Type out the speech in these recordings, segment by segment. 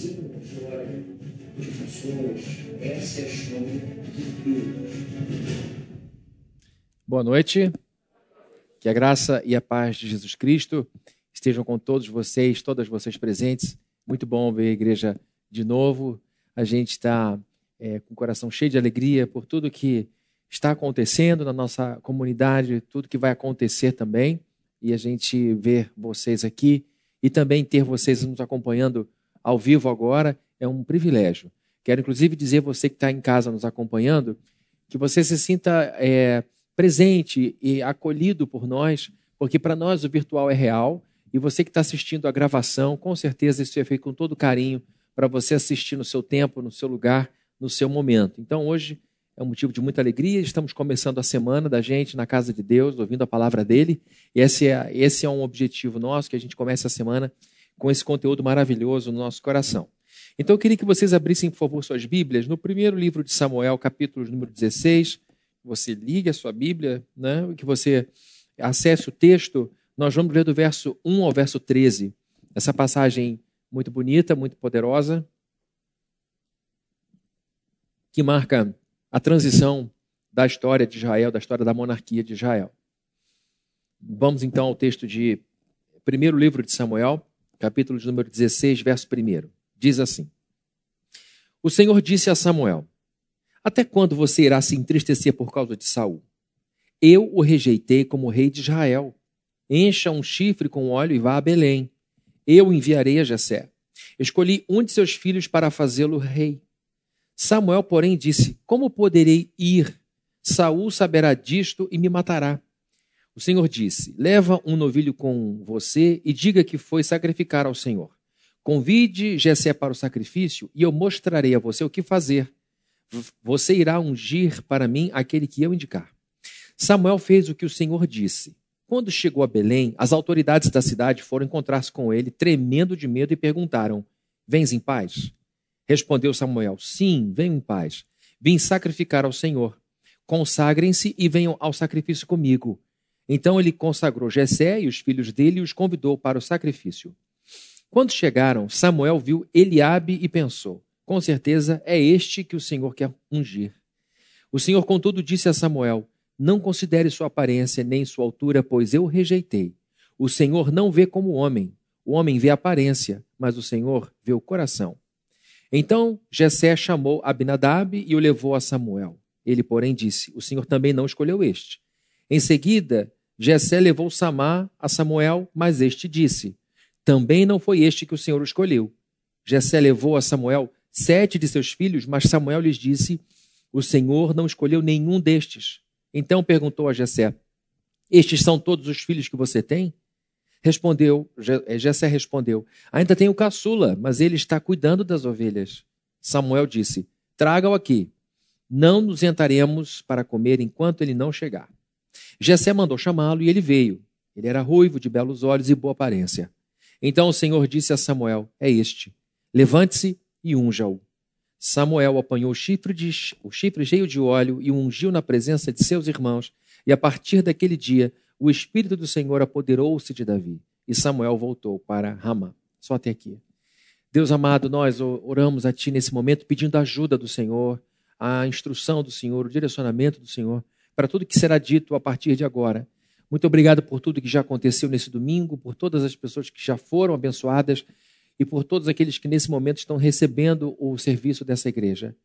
de pessoas. Essa é a história de Deus. Boa noite. Que a graça e a paz de Jesus Cristo estejam com todos vocês, todas vocês presentes. Muito bom ver a igreja de novo. A gente está é, com o coração cheio de alegria por tudo que está acontecendo na nossa comunidade, tudo que vai acontecer também. E a gente ver vocês aqui e também ter vocês nos acompanhando ao vivo agora é um privilégio. Quero inclusive dizer você que está em casa nos acompanhando que você se sinta é, presente e acolhido por nós, porque para nós o virtual é real e você que está assistindo a gravação, com certeza isso é feito com todo carinho para você assistir no seu tempo, no seu lugar, no seu momento. Então hoje é um motivo de muita alegria. Estamos começando a semana da gente na casa de Deus, ouvindo a palavra dele. E esse é, esse é um objetivo nosso, que a gente comece a semana com esse conteúdo maravilhoso no nosso coração. Então eu queria que vocês abrissem, por favor, suas Bíblias no primeiro livro de Samuel, capítulo número 16 você ligue a sua Bíblia, né, que você acesse o texto. Nós vamos ler do verso 1 ao verso 13. Essa passagem muito bonita, muito poderosa, que marca a transição da história de Israel, da história da monarquia de Israel. Vamos então ao texto de primeiro livro de Samuel, capítulo de número 16, verso 1. Diz assim: O Senhor disse a Samuel: até quando você irá se entristecer por causa de Saul? Eu o rejeitei como rei de Israel. Encha um chifre com óleo e vá a Belém. Eu enviarei a Jessé. Escolhi um de seus filhos para fazê-lo rei. Samuel, porém, disse: Como poderei ir? Saul saberá disto e me matará. O Senhor disse: Leva um novilho com você e diga que foi sacrificar ao Senhor. Convide Jessé para o sacrifício e eu mostrarei a você o que fazer. Você irá ungir para mim aquele que eu indicar. Samuel fez o que o Senhor disse. Quando chegou a Belém, as autoridades da cidade foram encontrar-se com ele, tremendo de medo, e perguntaram: Vens em paz? Respondeu Samuel: Sim, venho em paz. Vim sacrificar ao Senhor. Consagrem-se e venham ao sacrifício comigo. Então ele consagrou Jessé e os filhos dele e os convidou para o sacrifício. Quando chegaram, Samuel viu Eliabe e pensou: com certeza é este que o Senhor quer ungir. O Senhor, contudo, disse a Samuel: Não considere sua aparência nem sua altura, pois eu rejeitei. O Senhor não vê como homem. O homem vê a aparência, mas o Senhor vê o coração. Então Jessé chamou Abinadab e o levou a Samuel. Ele, porém, disse: O Senhor também não escolheu este. Em seguida, Jessé levou Samar a Samuel, mas este disse: Também não foi este que o Senhor escolheu. Jessé levou a Samuel sete de seus filhos, mas Samuel lhes disse: O Senhor não escolheu nenhum destes. Então perguntou a Jessé: Estes são todos os filhos que você tem? Respondeu, eh, Jessé respondeu: Ainda tenho caçula, mas ele está cuidando das ovelhas. Samuel disse: Traga-o aqui. Não nos entraremos para comer enquanto ele não chegar. Jessé mandou chamá-lo e ele veio. Ele era ruivo, de belos olhos e boa aparência. Então o Senhor disse a Samuel: É este. Levante-se e unja-o. Samuel apanhou o chifre, de, o chifre cheio de óleo e o ungiu na presença de seus irmãos, e a partir daquele dia o Espírito do Senhor apoderou-se de Davi. E Samuel voltou para Ramá. Só até aqui. Deus amado, nós oramos a Ti nesse momento pedindo a ajuda do Senhor, a instrução do Senhor, o direcionamento do Senhor, para tudo que será dito a partir de agora. Muito obrigado por tudo que já aconteceu nesse domingo, por todas as pessoas que já foram abençoadas e por todos aqueles que nesse momento estão recebendo o serviço dessa igreja.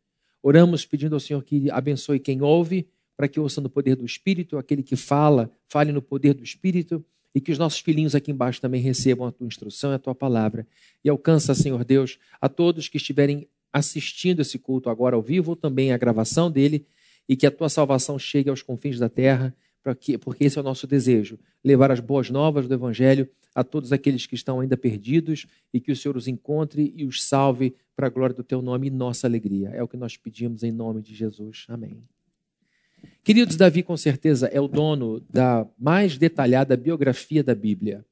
Oramos pedindo ao Senhor que abençoe quem ouve, para que ouça no poder do Espírito, aquele que fala, fale no poder do Espírito, e que os nossos filhinhos aqui embaixo também recebam a tua instrução e a tua palavra. E alcança, Senhor Deus, a todos que estiverem assistindo esse culto agora ao vivo, ou também a gravação dele, e que a tua salvação chegue aos confins da terra porque esse é o nosso desejo, levar as boas novas do Evangelho a todos aqueles que estão ainda perdidos e que o Senhor os encontre e os salve para a glória do teu nome e nossa alegria. É o que nós pedimos em nome de Jesus. Amém. Queridos, Davi com certeza é o dono da mais detalhada biografia da Bíblia.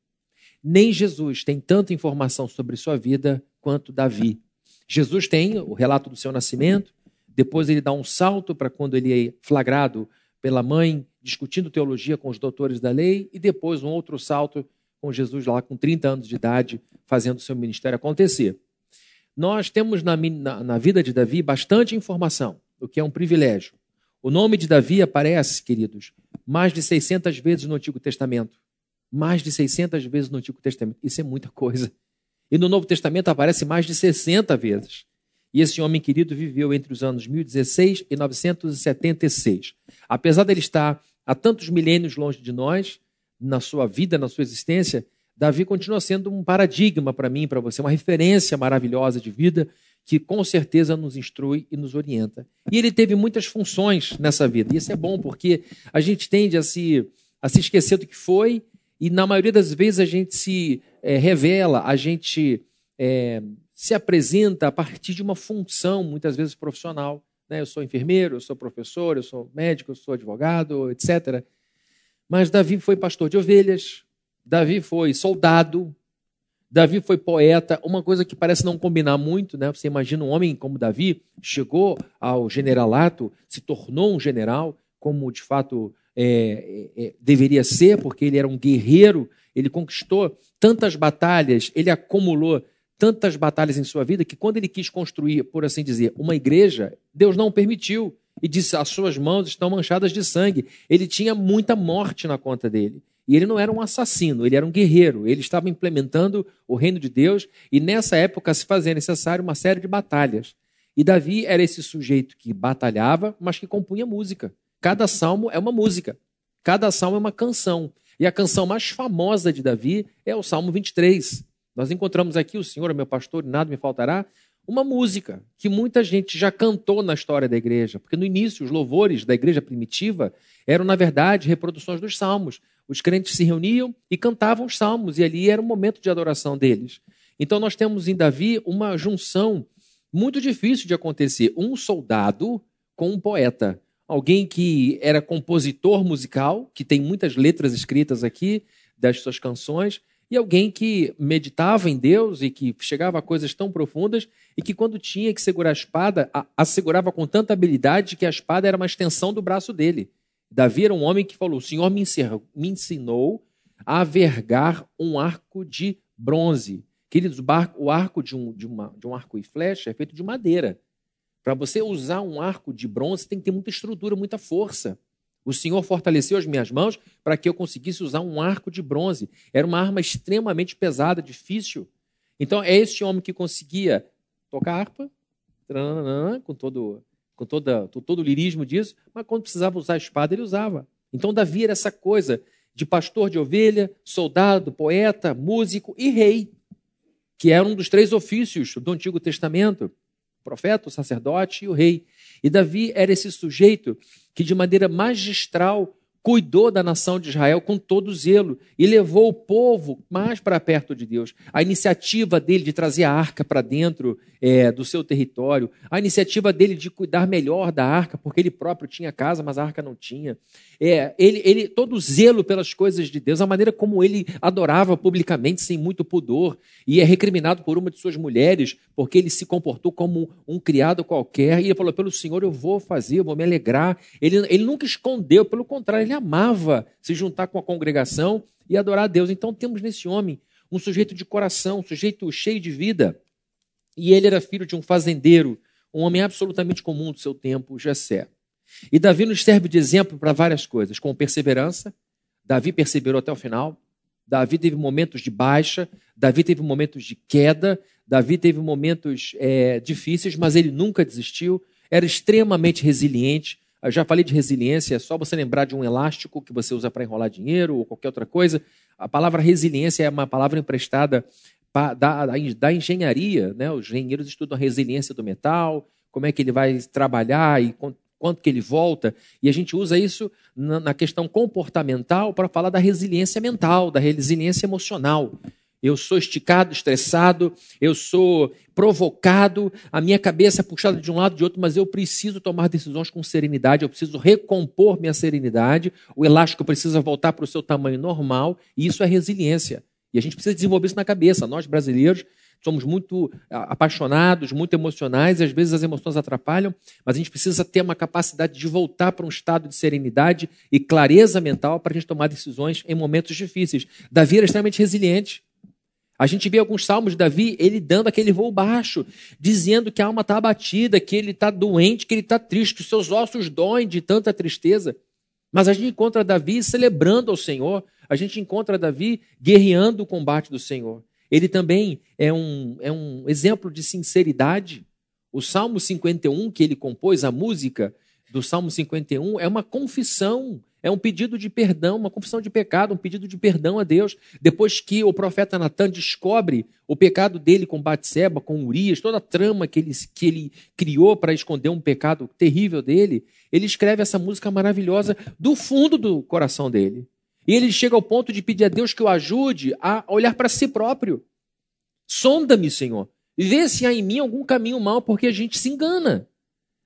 Nem Jesus tem tanta informação sobre sua vida quanto Davi. Jesus tem o relato do seu nascimento, depois ele dá um salto para quando ele é flagrado pela mãe discutindo teologia com os doutores da lei, e depois um outro salto com Jesus lá com 30 anos de idade, fazendo seu ministério acontecer. nós temos na, na, na vida de Davi bastante informação, o que é um privilégio. O nome de Davi aparece, queridos, mais de 600 vezes no Antigo Testamento. Mais de 600 vezes no Antigo Testamento. Isso é muita coisa. E no Novo Testamento aparece mais de 60 vezes. E esse homem querido viveu entre os anos 1016 e 976. Apesar dele estar há tantos milênios longe de nós, na sua vida, na sua existência, Davi continua sendo um paradigma para mim, para você, uma referência maravilhosa de vida que com certeza nos instrui e nos orienta. E ele teve muitas funções nessa vida. E isso é bom porque a gente tende a se, a se esquecer do que foi e na maioria das vezes a gente se é, revela, a gente é, se apresenta a partir de uma função, muitas vezes profissional. Né? Eu sou enfermeiro, eu sou professor, eu sou médico, eu sou advogado, etc. Mas Davi foi pastor de ovelhas, Davi foi soldado, Davi foi poeta, uma coisa que parece não combinar muito, né? Você imagina um homem como Davi, chegou ao generalato, se tornou um general, como de fato é, é, é deveria ser, porque ele era um guerreiro, ele conquistou tantas batalhas, ele acumulou tantas batalhas em sua vida que quando ele quis construir, por assim dizer, uma igreja, Deus não permitiu e disse: as suas mãos estão manchadas de sangue. Ele tinha muita morte na conta dele. E ele não era um assassino, ele era um guerreiro. Ele estava implementando o reino de Deus e nessa época se fazia necessário uma série de batalhas. E Davi era esse sujeito que batalhava, mas que compunha música. Cada salmo é uma música, cada salmo é uma canção. E a canção mais famosa de Davi é o Salmo 23. Nós encontramos aqui o Senhor é meu pastor nada me faltará, uma música que muita gente já cantou na história da igreja, porque no início os louvores da igreja primitiva eram, na verdade, reproduções dos salmos. Os crentes se reuniam e cantavam os salmos, e ali era um momento de adoração deles. Então nós temos em Davi uma junção muito difícil de acontecer: um soldado com um poeta. Alguém que era compositor musical, que tem muitas letras escritas aqui das suas canções, e alguém que meditava em Deus e que chegava a coisas tão profundas e que, quando tinha que segurar a espada, a, a segurava com tanta habilidade que a espada era uma extensão do braço dele. Davi era um homem que falou: O Senhor me, encerrou, me ensinou a vergar um arco de bronze. Queridos, o arco de um, de, uma, de um arco e flecha é feito de madeira. Para você usar um arco de bronze, tem que ter muita estrutura, muita força. O Senhor fortaleceu as minhas mãos para que eu conseguisse usar um arco de bronze. Era uma arma extremamente pesada, difícil. Então, é esse homem que conseguia tocar harpa, com todo, com, toda, todo o lirismo disso, mas quando precisava usar a espada, ele usava. Então, Davi era essa coisa de pastor de ovelha, soldado, poeta, músico e rei, que era um dos três ofícios do Antigo Testamento: o profeta, o sacerdote e o rei. E Davi era esse sujeito que, de maneira magistral, cuidou da nação de Israel com todo zelo e levou o povo mais para perto de Deus. A iniciativa dele de trazer a arca para dentro é, do seu território, a iniciativa dele de cuidar melhor da arca, porque ele próprio tinha casa, mas a arca não tinha. É, ele, ele, todo zelo pelas coisas de Deus, a maneira como ele adorava publicamente, sem muito pudor, e é recriminado por uma de suas mulheres, porque ele se comportou como um, um criado qualquer, e ele falou: pelo Senhor eu vou fazer, eu vou me alegrar. Ele, ele nunca escondeu, pelo contrário, ele amava se juntar com a congregação e adorar a Deus. Então temos nesse homem um sujeito de coração, um sujeito cheio de vida. E ele era filho de um fazendeiro, um homem absolutamente comum do seu tempo, Jessé. E Davi nos serve de exemplo para várias coisas, como perseverança. Davi perseverou até o final. Davi teve momentos de baixa, Davi teve momentos de queda, Davi teve momentos é, difíceis, mas ele nunca desistiu. Era extremamente resiliente. Eu já falei de resiliência, é só você lembrar de um elástico que você usa para enrolar dinheiro ou qualquer outra coisa. A palavra resiliência é uma palavra emprestada da, da engenharia, né? os engenheiros estudam a resiliência do metal, como é que ele vai trabalhar e quanto que ele volta, e a gente usa isso na, na questão comportamental para falar da resiliência mental, da resiliência emocional. Eu sou esticado, estressado, eu sou provocado, a minha cabeça é puxada de um lado e de outro, mas eu preciso tomar decisões com serenidade, eu preciso recompor minha serenidade, o elástico precisa voltar para o seu tamanho normal, e isso é resiliência. E a gente precisa desenvolver isso na cabeça. Nós, brasileiros, somos muito apaixonados, muito emocionais, e às vezes as emoções atrapalham, mas a gente precisa ter uma capacidade de voltar para um estado de serenidade e clareza mental para a gente tomar decisões em momentos difíceis. Davi era extremamente resiliente. A gente vê alguns salmos de Davi, ele dando aquele voo baixo, dizendo que a alma está abatida, que ele está doente, que ele está triste, que os seus ossos doem de tanta tristeza. Mas a gente encontra Davi celebrando ao Senhor, a gente encontra Davi guerreando o combate do Senhor. Ele também é um, é um exemplo de sinceridade. O Salmo 51 que ele compôs, a música do Salmo 51, é uma confissão é um pedido de perdão, uma confissão de pecado, um pedido de perdão a Deus. Depois que o profeta Natan descobre o pecado dele com Batseba, com Urias, toda a trama que ele, que ele criou para esconder um pecado terrível dele, ele escreve essa música maravilhosa do fundo do coração dele. E ele chega ao ponto de pedir a Deus que o ajude a olhar para si próprio. Sonda-me, Senhor. Vê se há em mim algum caminho mal, porque a gente se engana.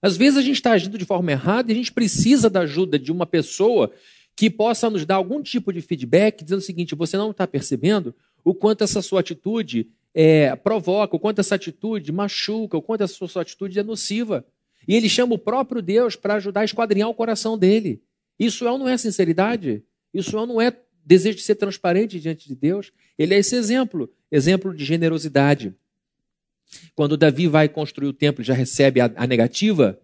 Às vezes a gente está agindo de forma errada e a gente precisa da ajuda de uma pessoa que possa nos dar algum tipo de feedback, dizendo o seguinte: você não está percebendo o quanto essa sua atitude é, provoca, o quanto essa atitude machuca, o quanto essa sua atitude é nociva. E ele chama o próprio Deus para ajudar a esquadrinhar o coração dele. Isso é não é sinceridade? Isso é não é desejo de ser transparente diante de Deus? Ele é esse exemplo, exemplo de generosidade. Quando Davi vai construir o templo e já recebe a, a negativa,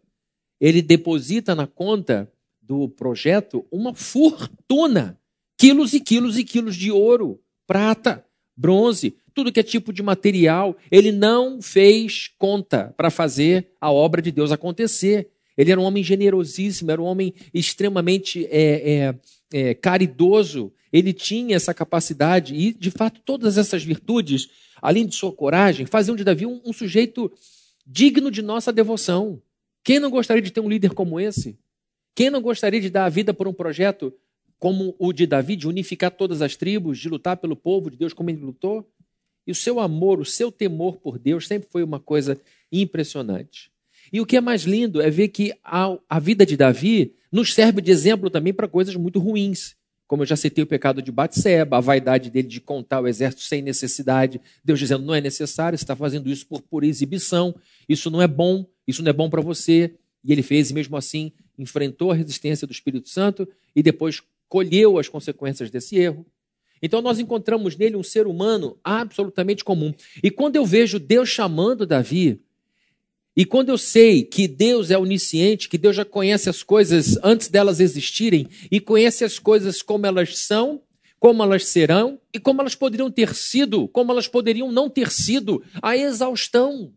ele deposita na conta do projeto uma fortuna. Quilos e quilos e quilos de ouro, prata, bronze, tudo que é tipo de material. Ele não fez conta para fazer a obra de Deus acontecer. Ele era um homem generosíssimo, era um homem extremamente é, é, é, caridoso. Ele tinha essa capacidade e, de fato, todas essas virtudes além de sua coragem, faziam de Davi um, um sujeito digno de nossa devoção. Quem não gostaria de ter um líder como esse? Quem não gostaria de dar a vida por um projeto como o de Davi, de unificar todas as tribos, de lutar pelo povo de Deus como ele lutou? E o seu amor, o seu temor por Deus sempre foi uma coisa impressionante. E o que é mais lindo é ver que a, a vida de Davi nos serve de exemplo também para coisas muito ruins. Como eu já citei o pecado de Batseba, a vaidade dele de contar o exército sem necessidade, Deus dizendo não é necessário, você está fazendo isso por pura exibição, isso não é bom, isso não é bom para você. E ele fez, e mesmo assim enfrentou a resistência do Espírito Santo e depois colheu as consequências desse erro. Então nós encontramos nele um ser humano absolutamente comum. E quando eu vejo Deus chamando Davi e quando eu sei que Deus é onisciente, que Deus já conhece as coisas antes delas existirem e conhece as coisas como elas são, como elas serão e como elas poderiam ter sido, como elas poderiam não ter sido, a exaustão.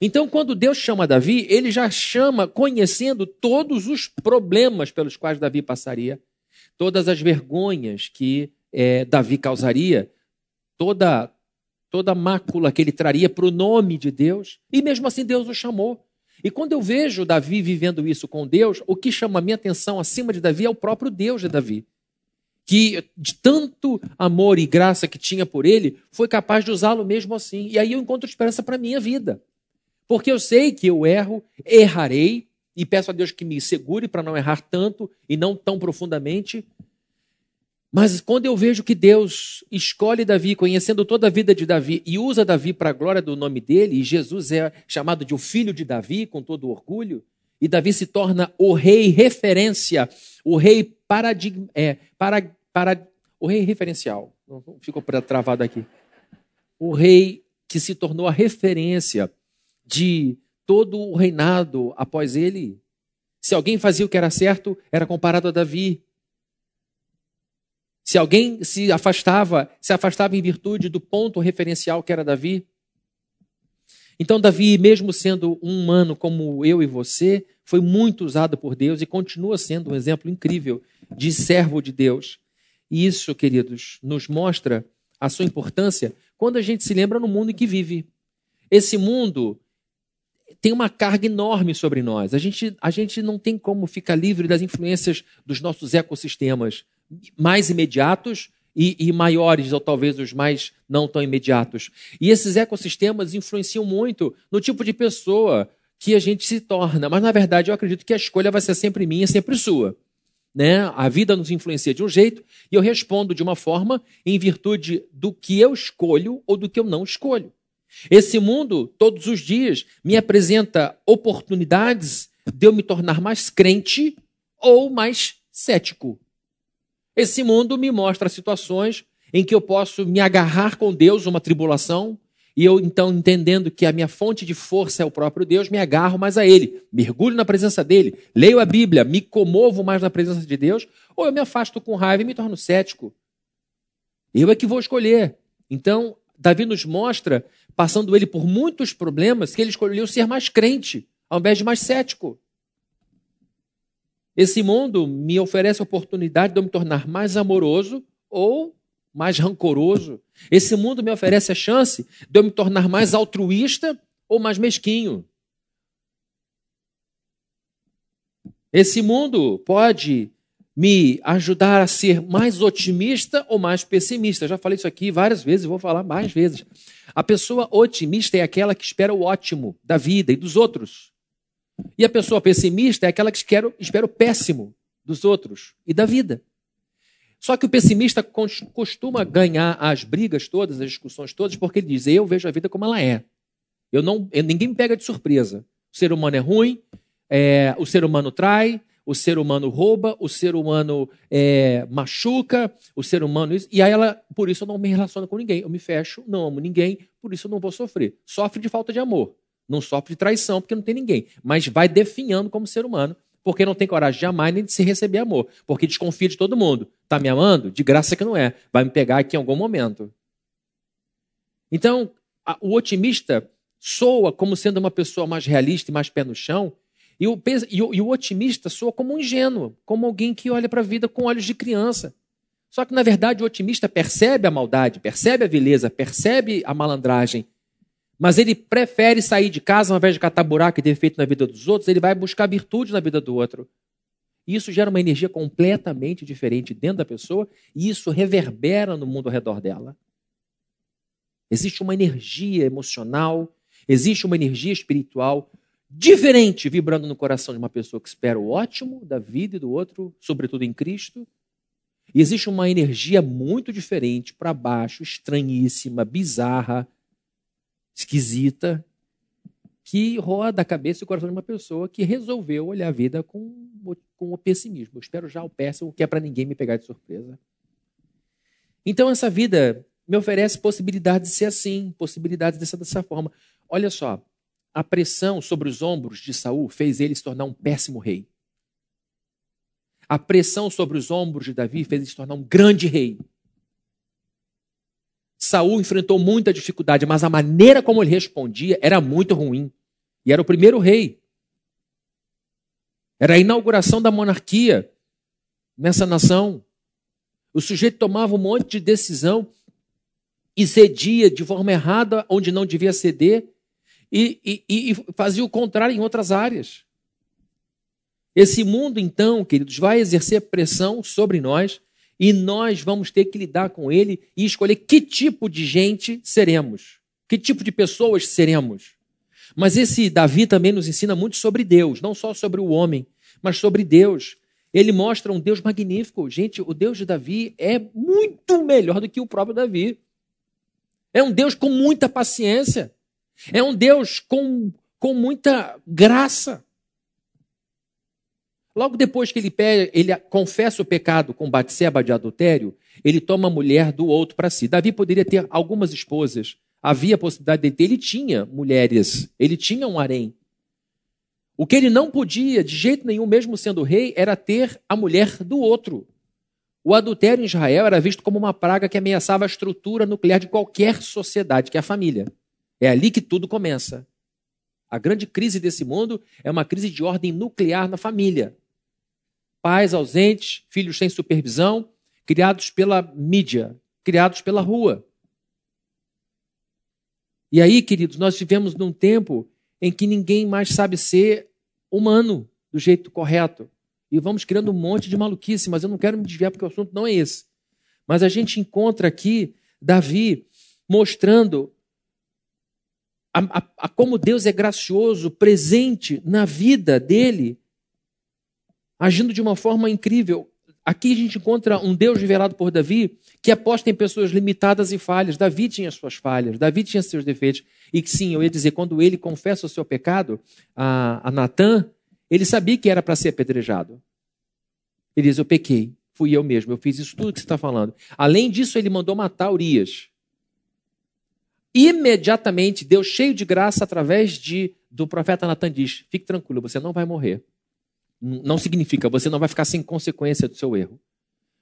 Então, quando Deus chama Davi, ele já chama conhecendo todos os problemas pelos quais Davi passaria, todas as vergonhas que é, Davi causaria, toda toda a mácula que ele traria para o nome de Deus, e mesmo assim Deus o chamou. E quando eu vejo Davi vivendo isso com Deus, o que chama a minha atenção acima de Davi é o próprio Deus de Davi. Que de tanto amor e graça que tinha por ele, foi capaz de usá-lo mesmo assim. E aí eu encontro esperança para a minha vida. Porque eu sei que eu erro, errarei, e peço a Deus que me segure para não errar tanto e não tão profundamente, mas quando eu vejo que Deus escolhe Davi, conhecendo toda a vida de Davi, e usa Davi para a glória do nome dele, e Jesus é chamado de o filho de Davi, com todo orgulho, e Davi se torna o rei referência, o rei paradigma, é, para, para, o rei referencial. Ficou travado aqui. O rei que se tornou a referência de todo o reinado após ele. Se alguém fazia o que era certo, era comparado a Davi. Se alguém se afastava, se afastava em virtude do ponto referencial que era Davi. Então, Davi, mesmo sendo um humano como eu e você, foi muito usado por Deus e continua sendo um exemplo incrível de servo de Deus. E isso, queridos, nos mostra a sua importância quando a gente se lembra no mundo em que vive. Esse mundo tem uma carga enorme sobre nós. A gente, a gente não tem como ficar livre das influências dos nossos ecossistemas mais imediatos e, e, maiores, ou talvez os mais não tão imediatos. E esses ecossistemas influenciam muito no tipo de pessoa que a gente se torna. Mas, na verdade, eu acredito que a escolha vai ser sempre minha, sempre sua. Né? A vida nos influencia de um jeito e eu respondo de uma forma em virtude do que eu escolho ou do que eu não escolho. Esse mundo, todos os dias, me apresenta oportunidades de eu me tornar mais crente ou mais cético. Esse mundo me mostra situações em que eu posso me agarrar com Deus uma tribulação, e eu então entendendo que a minha fonte de força é o próprio Deus, me agarro mais a Ele, mergulho na presença dele, leio a Bíblia, me comovo mais na presença de Deus, ou eu me afasto com raiva e me torno cético. Eu é que vou escolher. Então, Davi nos mostra, passando ele por muitos problemas, que ele escolheu ser mais crente, ao invés de mais cético. Esse mundo me oferece a oportunidade de eu me tornar mais amoroso ou mais rancoroso. Esse mundo me oferece a chance de eu me tornar mais altruísta ou mais mesquinho. Esse mundo pode me ajudar a ser mais otimista ou mais pessimista. Já falei isso aqui várias vezes, vou falar mais vezes. A pessoa otimista é aquela que espera o ótimo da vida e dos outros. E a pessoa pessimista é aquela que espera, espera o péssimo dos outros e da vida. Só que o pessimista costuma ganhar as brigas todas, as discussões todas, porque ele diz: Eu vejo a vida como ela é. Eu não, ninguém me pega de surpresa. O ser humano é ruim, é, o ser humano trai, o ser humano rouba, o ser humano é, machuca, o ser humano. E aí ela, por isso eu não me relaciono com ninguém. Eu me fecho, não amo ninguém, por isso eu não vou sofrer. Sofre de falta de amor. Não sofre de traição, porque não tem ninguém. Mas vai definhando como ser humano porque não tem coragem de amar nem de se receber amor, porque desconfia de todo mundo. Está me amando? De graça que não é. Vai me pegar aqui em algum momento. Então, a, o otimista soa como sendo uma pessoa mais realista e mais pé no chão, e o, e o, e o otimista soa como um ingênuo, como alguém que olha para a vida com olhos de criança. Só que, na verdade, o otimista percebe a maldade, percebe a vileza, percebe a malandragem, mas ele prefere sair de casa ao invés de catar buraco e defeito na vida dos outros, ele vai buscar virtude na vida do outro. Isso gera uma energia completamente diferente dentro da pessoa e isso reverbera no mundo ao redor dela. Existe uma energia emocional, existe uma energia espiritual diferente vibrando no coração de uma pessoa que espera o ótimo da vida e do outro, sobretudo em Cristo. E existe uma energia muito diferente para baixo, estranhíssima, bizarra, esquisita que roda a cabeça e o coração de uma pessoa que resolveu olhar a vida com, com o pessimismo. Eu espero já o péssimo, que é para ninguém me pegar de surpresa. Então, essa vida me oferece possibilidades de ser assim, possibilidades de ser dessa forma. Olha só, a pressão sobre os ombros de Saul fez ele se tornar um péssimo rei. A pressão sobre os ombros de Davi fez ele se tornar um grande rei. Saul enfrentou muita dificuldade, mas a maneira como ele respondia era muito ruim. E era o primeiro rei. Era a inauguração da monarquia nessa nação. O sujeito tomava um monte de decisão e cedia de forma errada onde não devia ceder e, e, e fazia o contrário em outras áreas. Esse mundo, então, queridos, vai exercer pressão sobre nós e nós vamos ter que lidar com ele e escolher que tipo de gente seremos, que tipo de pessoas seremos. Mas esse Davi também nos ensina muito sobre Deus, não só sobre o homem, mas sobre Deus. Ele mostra um Deus magnífico. Gente, o Deus de Davi é muito melhor do que o próprio Davi. É um Deus com muita paciência. É um Deus com, com muita graça. Logo depois que ele, ele confessa o pecado com Batseba de adultério, ele toma a mulher do outro para si. Davi poderia ter algumas esposas. Havia a possibilidade de ter. Ele tinha mulheres. Ele tinha um harém. O que ele não podia, de jeito nenhum, mesmo sendo rei, era ter a mulher do outro. O adultério em Israel era visto como uma praga que ameaçava a estrutura nuclear de qualquer sociedade, que é a família. É ali que tudo começa. A grande crise desse mundo é uma crise de ordem nuclear na família pais ausentes, filhos sem supervisão, criados pela mídia, criados pela rua. E aí, queridos, nós vivemos num tempo em que ninguém mais sabe ser humano do jeito correto. E vamos criando um monte de maluquice, mas eu não quero me desviar porque o assunto não é esse. Mas a gente encontra aqui Davi mostrando a, a, a como Deus é gracioso, presente na vida dele, agindo de uma forma incrível. Aqui a gente encontra um Deus revelado por Davi que aposta em pessoas limitadas e falhas. Davi tinha suas falhas, Davi tinha seus defeitos. E sim, eu ia dizer, quando ele confessa o seu pecado a, a Natã, ele sabia que era para ser apedrejado. Ele diz: Eu pequei, fui eu mesmo, eu fiz isso tudo que você está falando. Além disso, ele mandou matar Urias. Imediatamente, Deus, cheio de graça, através de, do profeta Natan, diz: Fique tranquilo, você não vai morrer. Não significa, você não vai ficar sem consequência do seu erro.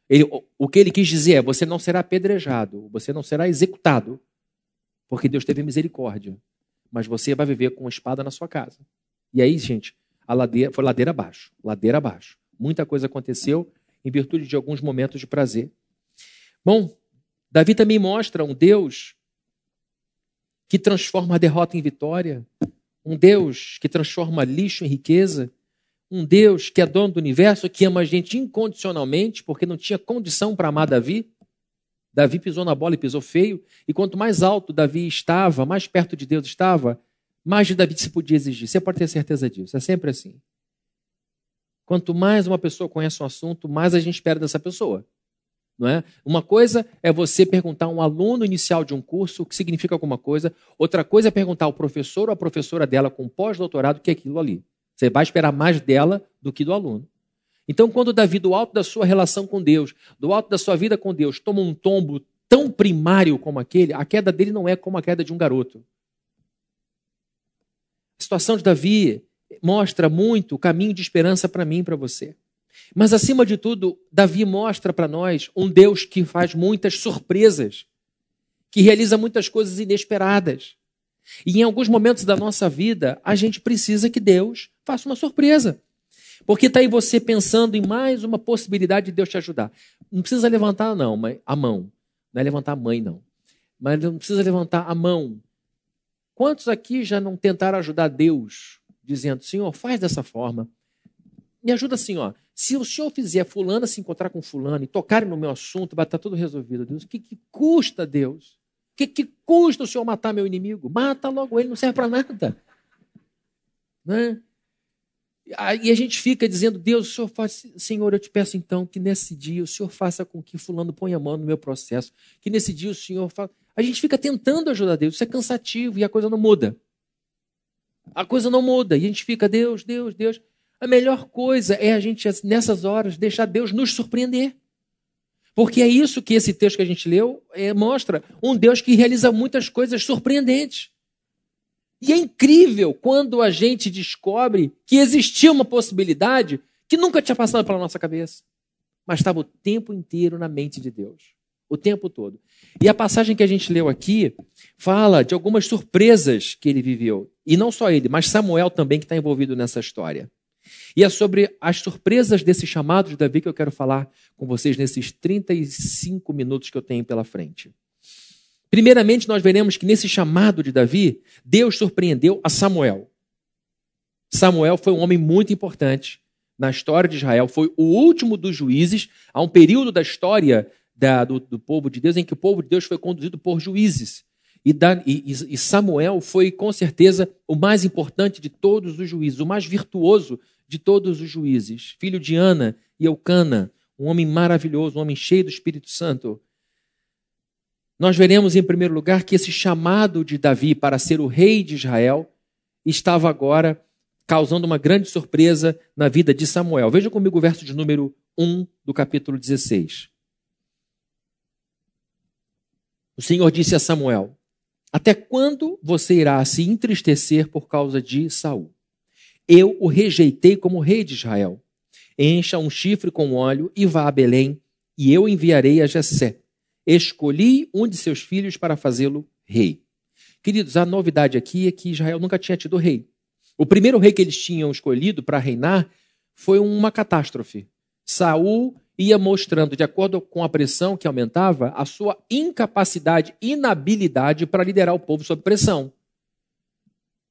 Ele, o que ele quis dizer é: você não será apedrejado, você não será executado, porque Deus teve misericórdia. Mas você vai viver com uma espada na sua casa. E aí, gente, a ladeira foi ladeira abaixo, ladeira abaixo. Muita coisa aconteceu em virtude de alguns momentos de prazer. Bom, Davi também mostra um Deus que transforma a derrota em vitória, um Deus que transforma lixo em riqueza, um Deus que é dono do universo, que ama a gente incondicionalmente, porque não tinha condição para amar Davi. Davi pisou na bola e pisou feio, e quanto mais alto Davi estava, mais perto de Deus estava, mais de Davi se podia exigir. Você pode ter certeza disso, é sempre assim. Quanto mais uma pessoa conhece um assunto, mais a gente espera dessa pessoa. Não é? Uma coisa é você perguntar a um aluno inicial de um curso o que significa alguma coisa, outra coisa é perguntar ao professor ou à professora dela com pós-doutorado o que é aquilo ali. Você vai esperar mais dela do que do aluno. Então, quando Davi, do alto da sua relação com Deus, do alto da sua vida com Deus, toma um tombo tão primário como aquele, a queda dele não é como a queda de um garoto. A situação de Davi mostra muito o caminho de esperança para mim e para você. Mas, acima de tudo, Davi mostra para nós um Deus que faz muitas surpresas, que realiza muitas coisas inesperadas. E em alguns momentos da nossa vida, a gente precisa que Deus faça uma surpresa. Porque está aí você pensando em mais uma possibilidade de Deus te ajudar. Não precisa levantar não, a mão. Não é levantar a mãe, não. Mas não precisa levantar a mão. Quantos aqui já não tentaram ajudar Deus, dizendo, Senhor, faz dessa forma. Me ajuda assim, ó. Se o senhor fizer fulano se encontrar com fulano e tocarem no meu assunto, vai estar tudo resolvido. Deus, o que, que custa, Deus? que, que custa o senhor matar meu inimigo? Mata logo ele, não serve para nada. Né? E a gente fica dizendo, Deus, senhor faz, Senhor, eu te peço então que nesse dia o Senhor faça com que fulano ponha a mão no meu processo, que nesse dia o Senhor faça. A gente fica tentando ajudar Deus, isso é cansativo e a coisa não muda. A coisa não muda e a gente fica, Deus, Deus, Deus. A melhor coisa é a gente, nessas horas, deixar Deus nos surpreender. Porque é isso que esse texto que a gente leu é, mostra: um Deus que realiza muitas coisas surpreendentes. E é incrível quando a gente descobre que existia uma possibilidade que nunca tinha passado pela nossa cabeça, mas estava o tempo inteiro na mente de Deus. O tempo todo. E a passagem que a gente leu aqui fala de algumas surpresas que ele viveu. E não só ele, mas Samuel também, que está envolvido nessa história. E é sobre as surpresas desse chamado de Davi que eu quero falar com vocês nesses 35 minutos que eu tenho pela frente. Primeiramente, nós veremos que nesse chamado de Davi, Deus surpreendeu a Samuel. Samuel foi um homem muito importante na história de Israel, foi o último dos juízes. Há um período da história da, do, do, povo de Deus em que o povo de Deus foi conduzido por juízes. E, e, e Samuel foi, com certeza, o mais importante de todos os juízes, o mais virtuoso de todos os juízes, filho de Ana e Eucana, um homem maravilhoso, um homem cheio do Espírito Santo. Nós veremos, em primeiro lugar, que esse chamado de Davi para ser o rei de Israel estava agora causando uma grande surpresa na vida de Samuel. Veja comigo o verso de número 1 do capítulo 16. O Senhor disse a Samuel: Até quando você irá se entristecer por causa de Saul? Eu o rejeitei como rei de Israel. Encha um chifre com óleo e vá a Belém, e eu enviarei a Jessé. Escolhi um de seus filhos para fazê-lo rei. Queridos, a novidade aqui é que Israel nunca tinha tido rei. O primeiro rei que eles tinham escolhido para reinar foi uma catástrofe. Saul ia mostrando, de acordo com a pressão que aumentava, a sua incapacidade, inabilidade para liderar o povo sob pressão.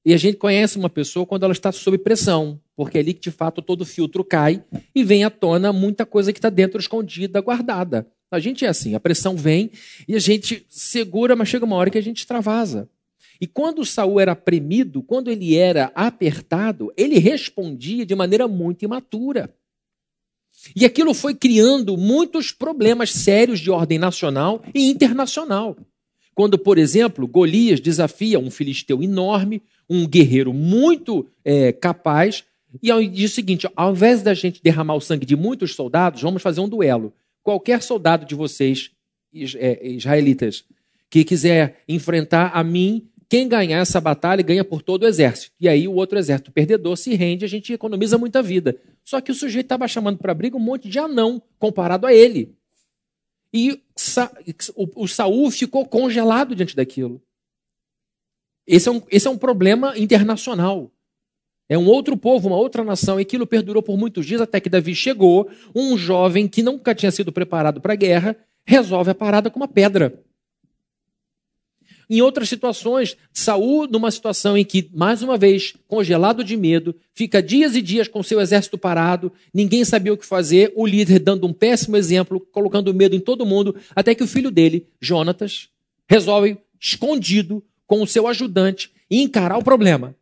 E a gente conhece uma pessoa quando ela está sob pressão, porque é ali que de fato todo filtro cai e vem à tona muita coisa que está dentro escondida, guardada. A gente é assim, a pressão vem e a gente segura, mas chega uma hora que a gente extravasa. E quando Saul era premido, quando ele era apertado, ele respondia de maneira muito imatura. E aquilo foi criando muitos problemas sérios de ordem nacional e internacional. Quando, por exemplo, Golias desafia um filisteu enorme, um guerreiro muito é, capaz, E diz o seguinte: ao invés da gente derramar o sangue de muitos soldados, vamos fazer um duelo. Qualquer soldado de vocês, é, israelitas, que quiser enfrentar a mim, quem ganhar essa batalha ganha por todo o exército. E aí o outro exército perdedor se rende, a gente economiza muita vida. Só que o sujeito estava chamando para briga um monte de anão comparado a ele. E o Saul ficou congelado diante daquilo. Esse é, um, esse é um problema internacional. É um outro povo, uma outra nação, e aquilo perdurou por muitos dias até que Davi chegou, um jovem que nunca tinha sido preparado para a guerra, resolve a parada com uma pedra. Em outras situações, Saul, numa situação em que, mais uma vez, congelado de medo, fica dias e dias com seu exército parado, ninguém sabia o que fazer, o líder dando um péssimo exemplo, colocando medo em todo mundo, até que o filho dele, Jonatas, resolve, escondido, com o seu ajudante, encarar o problema.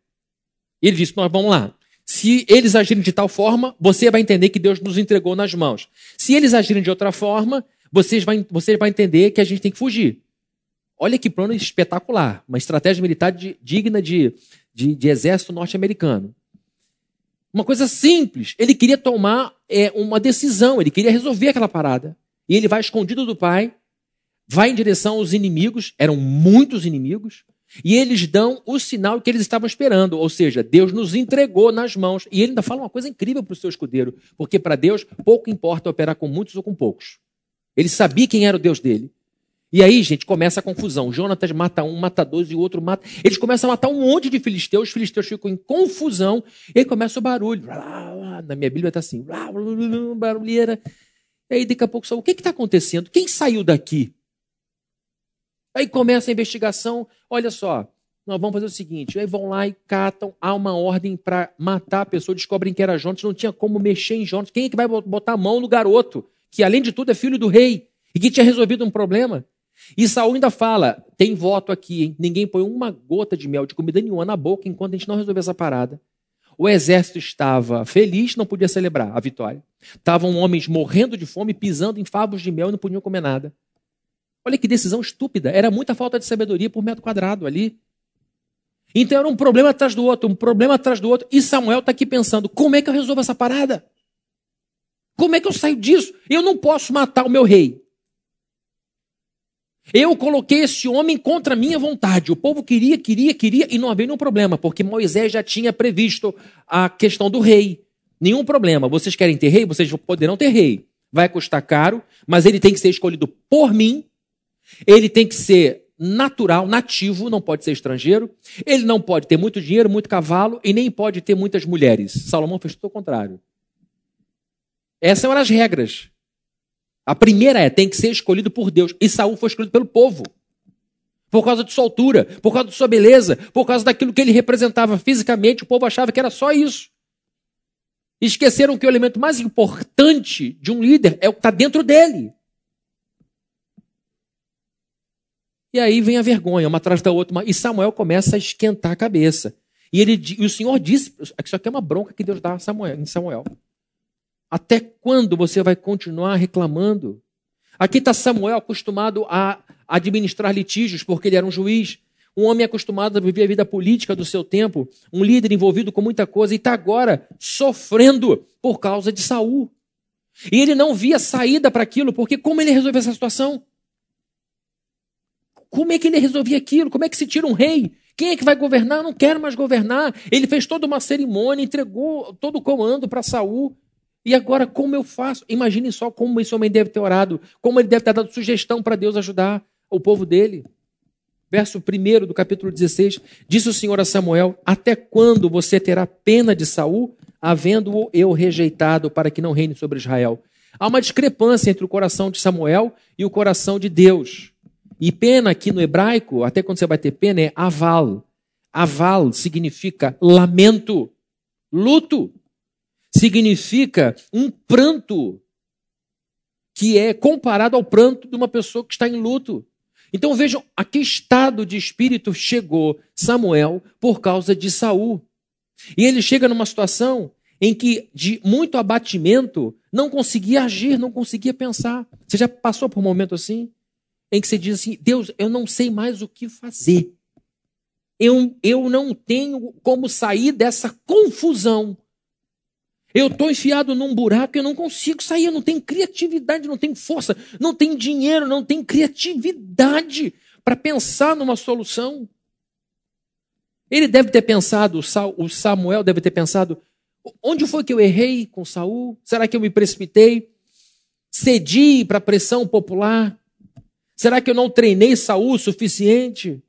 Ele disse: Nós vamos lá. Se eles agirem de tal forma, você vai entender que Deus nos entregou nas mãos. Se eles agirem de outra forma, vocês vai, vai entender que a gente tem que fugir. Olha que plano espetacular. Uma estratégia militar de- digna de, de, de exército norte-americano. Uma coisa simples. Ele queria tomar é, uma decisão, ele queria resolver aquela parada. E ele vai escondido do pai, vai em direção aos inimigos, eram muitos inimigos, e eles dão o sinal que eles estavam esperando, ou seja, Deus nos entregou nas mãos. E ele ainda fala uma coisa incrível para o seu escudeiro, porque para Deus pouco importa operar com muitos ou com poucos. Ele sabia quem era o Deus dele. E aí, gente, começa a confusão. Jonatas mata um, mata dois e o outro mata. Eles começam a matar um monte de filisteus, os filisteus ficam em confusão, e aí começa o barulho. Na minha Bíblia está assim, barulheira. E aí, daqui a pouco, o que está acontecendo? Quem saiu daqui? Aí começa a investigação. Olha só, nós vamos fazer o seguinte: aí vão lá e catam, há uma ordem para matar a pessoa, descobrem que era Jonas, não tinha como mexer em Jonas. Quem é que vai botar a mão no garoto, que além de tudo é filho do rei e que tinha resolvido um problema? E Saul ainda fala: tem voto aqui, hein? ninguém põe uma gota de mel de comida nenhuma na boca enquanto a gente não resolver essa parada. O exército estava feliz, não podia celebrar a vitória. Estavam homens morrendo de fome, pisando em favos de mel e não podiam comer nada. Olha que decisão estúpida. Era muita falta de sabedoria por metro quadrado ali. Então era um problema atrás do outro, um problema atrás do outro. E Samuel está aqui pensando: como é que eu resolvo essa parada? Como é que eu saio disso? Eu não posso matar o meu rei. Eu coloquei esse homem contra a minha vontade. O povo queria, queria, queria, e não havia nenhum problema, porque Moisés já tinha previsto a questão do rei. Nenhum problema. Vocês querem ter rei? Vocês poderão ter rei. Vai custar caro, mas ele tem que ser escolhido por mim. Ele tem que ser natural, nativo, não pode ser estrangeiro. Ele não pode ter muito dinheiro, muito cavalo e nem pode ter muitas mulheres. Salomão fez tudo o contrário. Essas eram as regras. A primeira é, tem que ser escolhido por Deus. E Saul foi escolhido pelo povo. Por causa de sua altura, por causa de sua beleza, por causa daquilo que ele representava fisicamente, o povo achava que era só isso. Esqueceram que o elemento mais importante de um líder é o que está dentro dele. E aí vem a vergonha, uma atrás da outra. E Samuel começa a esquentar a cabeça. E, ele, e o Senhor disse: Isso aqui é uma bronca que Deus dá a Samuel, em Samuel. Até quando você vai continuar reclamando? Aqui está Samuel acostumado a administrar litígios, porque ele era um juiz. Um homem acostumado a viver a vida política do seu tempo, um líder envolvido com muita coisa, e está agora sofrendo por causa de Saul. E ele não via saída para aquilo, porque como ele resolveu essa situação? Como é que ele resolvia aquilo? Como é que se tira um rei? Quem é que vai governar? Eu não quero mais governar. Ele fez toda uma cerimônia, entregou todo o comando para Saul. E agora, como eu faço? Imagine só como esse homem deve ter orado, como ele deve ter dado sugestão para Deus ajudar o povo dele. Verso 1 do capítulo 16: Disse o Senhor a Samuel: Até quando você terá pena de Saul, havendo-o eu rejeitado para que não reine sobre Israel? Há uma discrepância entre o coração de Samuel e o coração de Deus. E pena aqui no hebraico, até quando você vai ter pena, é aval. Aval significa lamento, luto significa um pranto que é comparado ao pranto de uma pessoa que está em luto. Então vejam a que estado de espírito chegou Samuel por causa de Saul. E ele chega numa situação em que de muito abatimento não conseguia agir, não conseguia pensar. Você já passou por um momento assim em que você diz assim: "Deus, eu não sei mais o que fazer. Eu, eu não tenho como sair dessa confusão Eu estou enfiado num buraco e eu não consigo sair. Eu não tenho criatividade, não tenho força, não tenho dinheiro, não tenho criatividade para pensar numa solução. Ele deve ter pensado, o Samuel deve ter pensado: onde foi que eu errei com Saul? Será que eu me precipitei? Cedi para a pressão popular? Será que eu não treinei Saul o suficiente?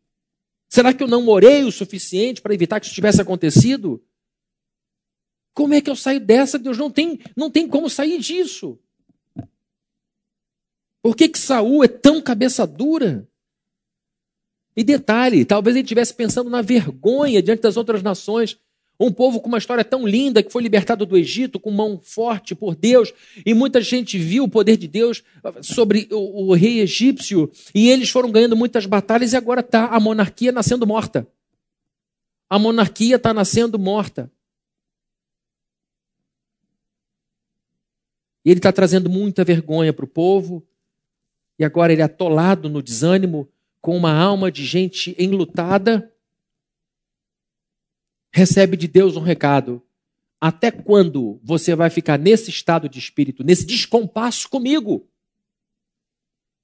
Será que eu não orei o suficiente para evitar que isso tivesse acontecido? Como é que eu saio dessa? Deus não tem, não tem como sair disso. Por que que Saul é tão cabeça dura? E detalhe, talvez ele estivesse pensando na vergonha diante das outras nações. Um povo com uma história tão linda que foi libertado do Egito com mão forte por Deus, e muita gente viu o poder de Deus sobre o, o rei egípcio, e eles foram ganhando muitas batalhas, e agora está a monarquia nascendo morta. A monarquia está nascendo morta. E ele está trazendo muita vergonha para o povo, e agora ele é atolado no desânimo, com uma alma de gente enlutada, recebe de Deus um recado. Até quando você vai ficar nesse estado de espírito, nesse descompasso comigo?